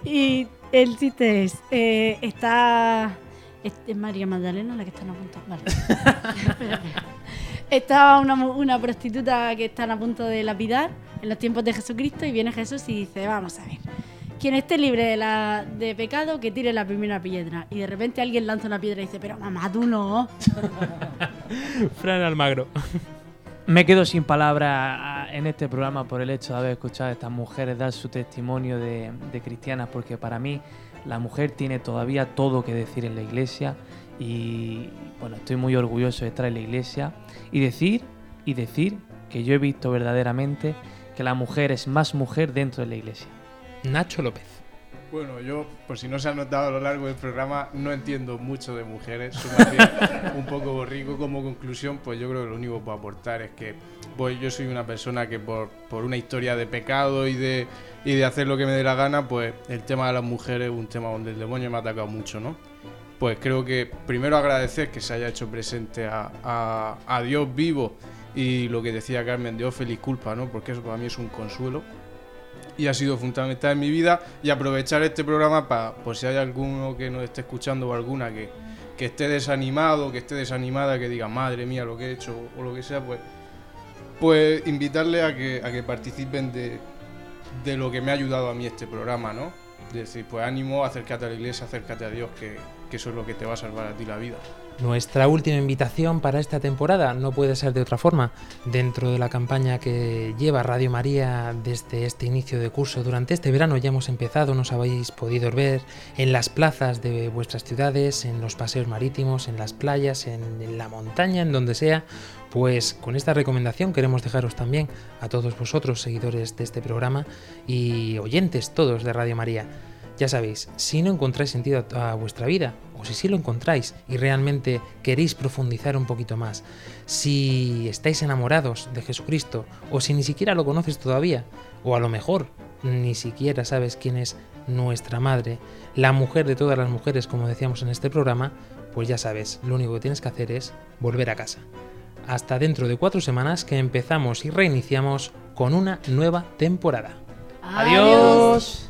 Y el chiste es, eh, está... Es es María Magdalena la que está a punto. Vale. [LAUGHS] Estaba una, prostituta que están a punto de lapidar en los tiempos de Jesucristo y viene Jesús y dice, vamos a ver, quien esté libre de, la, de pecado, que tire la primera piedra. Y de repente alguien lanza una piedra y dice, pero mamá, tú no. [LAUGHS] Fran Almagro. Me quedo sin palabras ah, en este programa por el hecho de haber escuchado a estas mujeres dar su testimonio de, de cristianas, porque para mí la mujer tiene todavía todo que decir en la iglesia y bueno, estoy muy orgulloso de estar en la iglesia y decir y decir que yo he visto verdaderamente que la mujer es más mujer dentro de la iglesia. Nacho López. Bueno, yo, por si no se ha notado a lo largo del programa, no entiendo mucho de mujeres, soy [LAUGHS] un poco borrico. Como conclusión, pues yo creo que lo único que puedo aportar es que pues yo soy una persona que por, por una historia de pecado y de, y de hacer lo que me dé la gana, pues el tema de las mujeres es un tema donde el demonio me ha atacado mucho, ¿no? Pues creo que primero agradecer que se haya hecho presente a, a- a Dios vivo y lo que decía Carmen, Dios feliz culpa, ¿no? Porque eso para mí es un consuelo y ha sido fundamental en mi vida y aprovechar este programa para, por si hay alguno que nos esté escuchando o alguna que, que esté desanimado, que esté desanimada, que diga, madre mía, lo que he hecho o lo que sea, pues, pues invitarle a que, a que participen de, de lo que me ha ayudado a mí este programa, ¿no? De decir, pues ánimo, acércate a la iglesia, acércate a Dios, que, que eso es lo que te va a salvar a ti la vida. Nuestra última invitación para esta temporada no puede ser de otra forma. Dentro de la campaña que lleva Radio María desde este inicio de curso, durante este verano ya hemos empezado, nos habéis podido ver en las plazas de vuestras ciudades, en los paseos marítimos, en las playas, en, la montaña, en donde sea. Pues con esta recomendación queremos dejaros también a todos vosotros, seguidores de este programa y oyentes todos de Radio María. Ya sabéis, si no encontráis sentido a vuestra vida, o si sí lo encontráis y realmente queréis profundizar un poquito más, si estáis enamorados de Jesucristo, o si ni siquiera lo conoces todavía, o a lo mejor ni siquiera sabes quién es nuestra madre, la mujer de todas las mujeres, como decíamos en este programa, pues ya sabes, lo único que tienes que hacer es volver a casa. Hasta dentro de cuatro semanas que empezamos y reiniciamos con una nueva temporada. Adiós.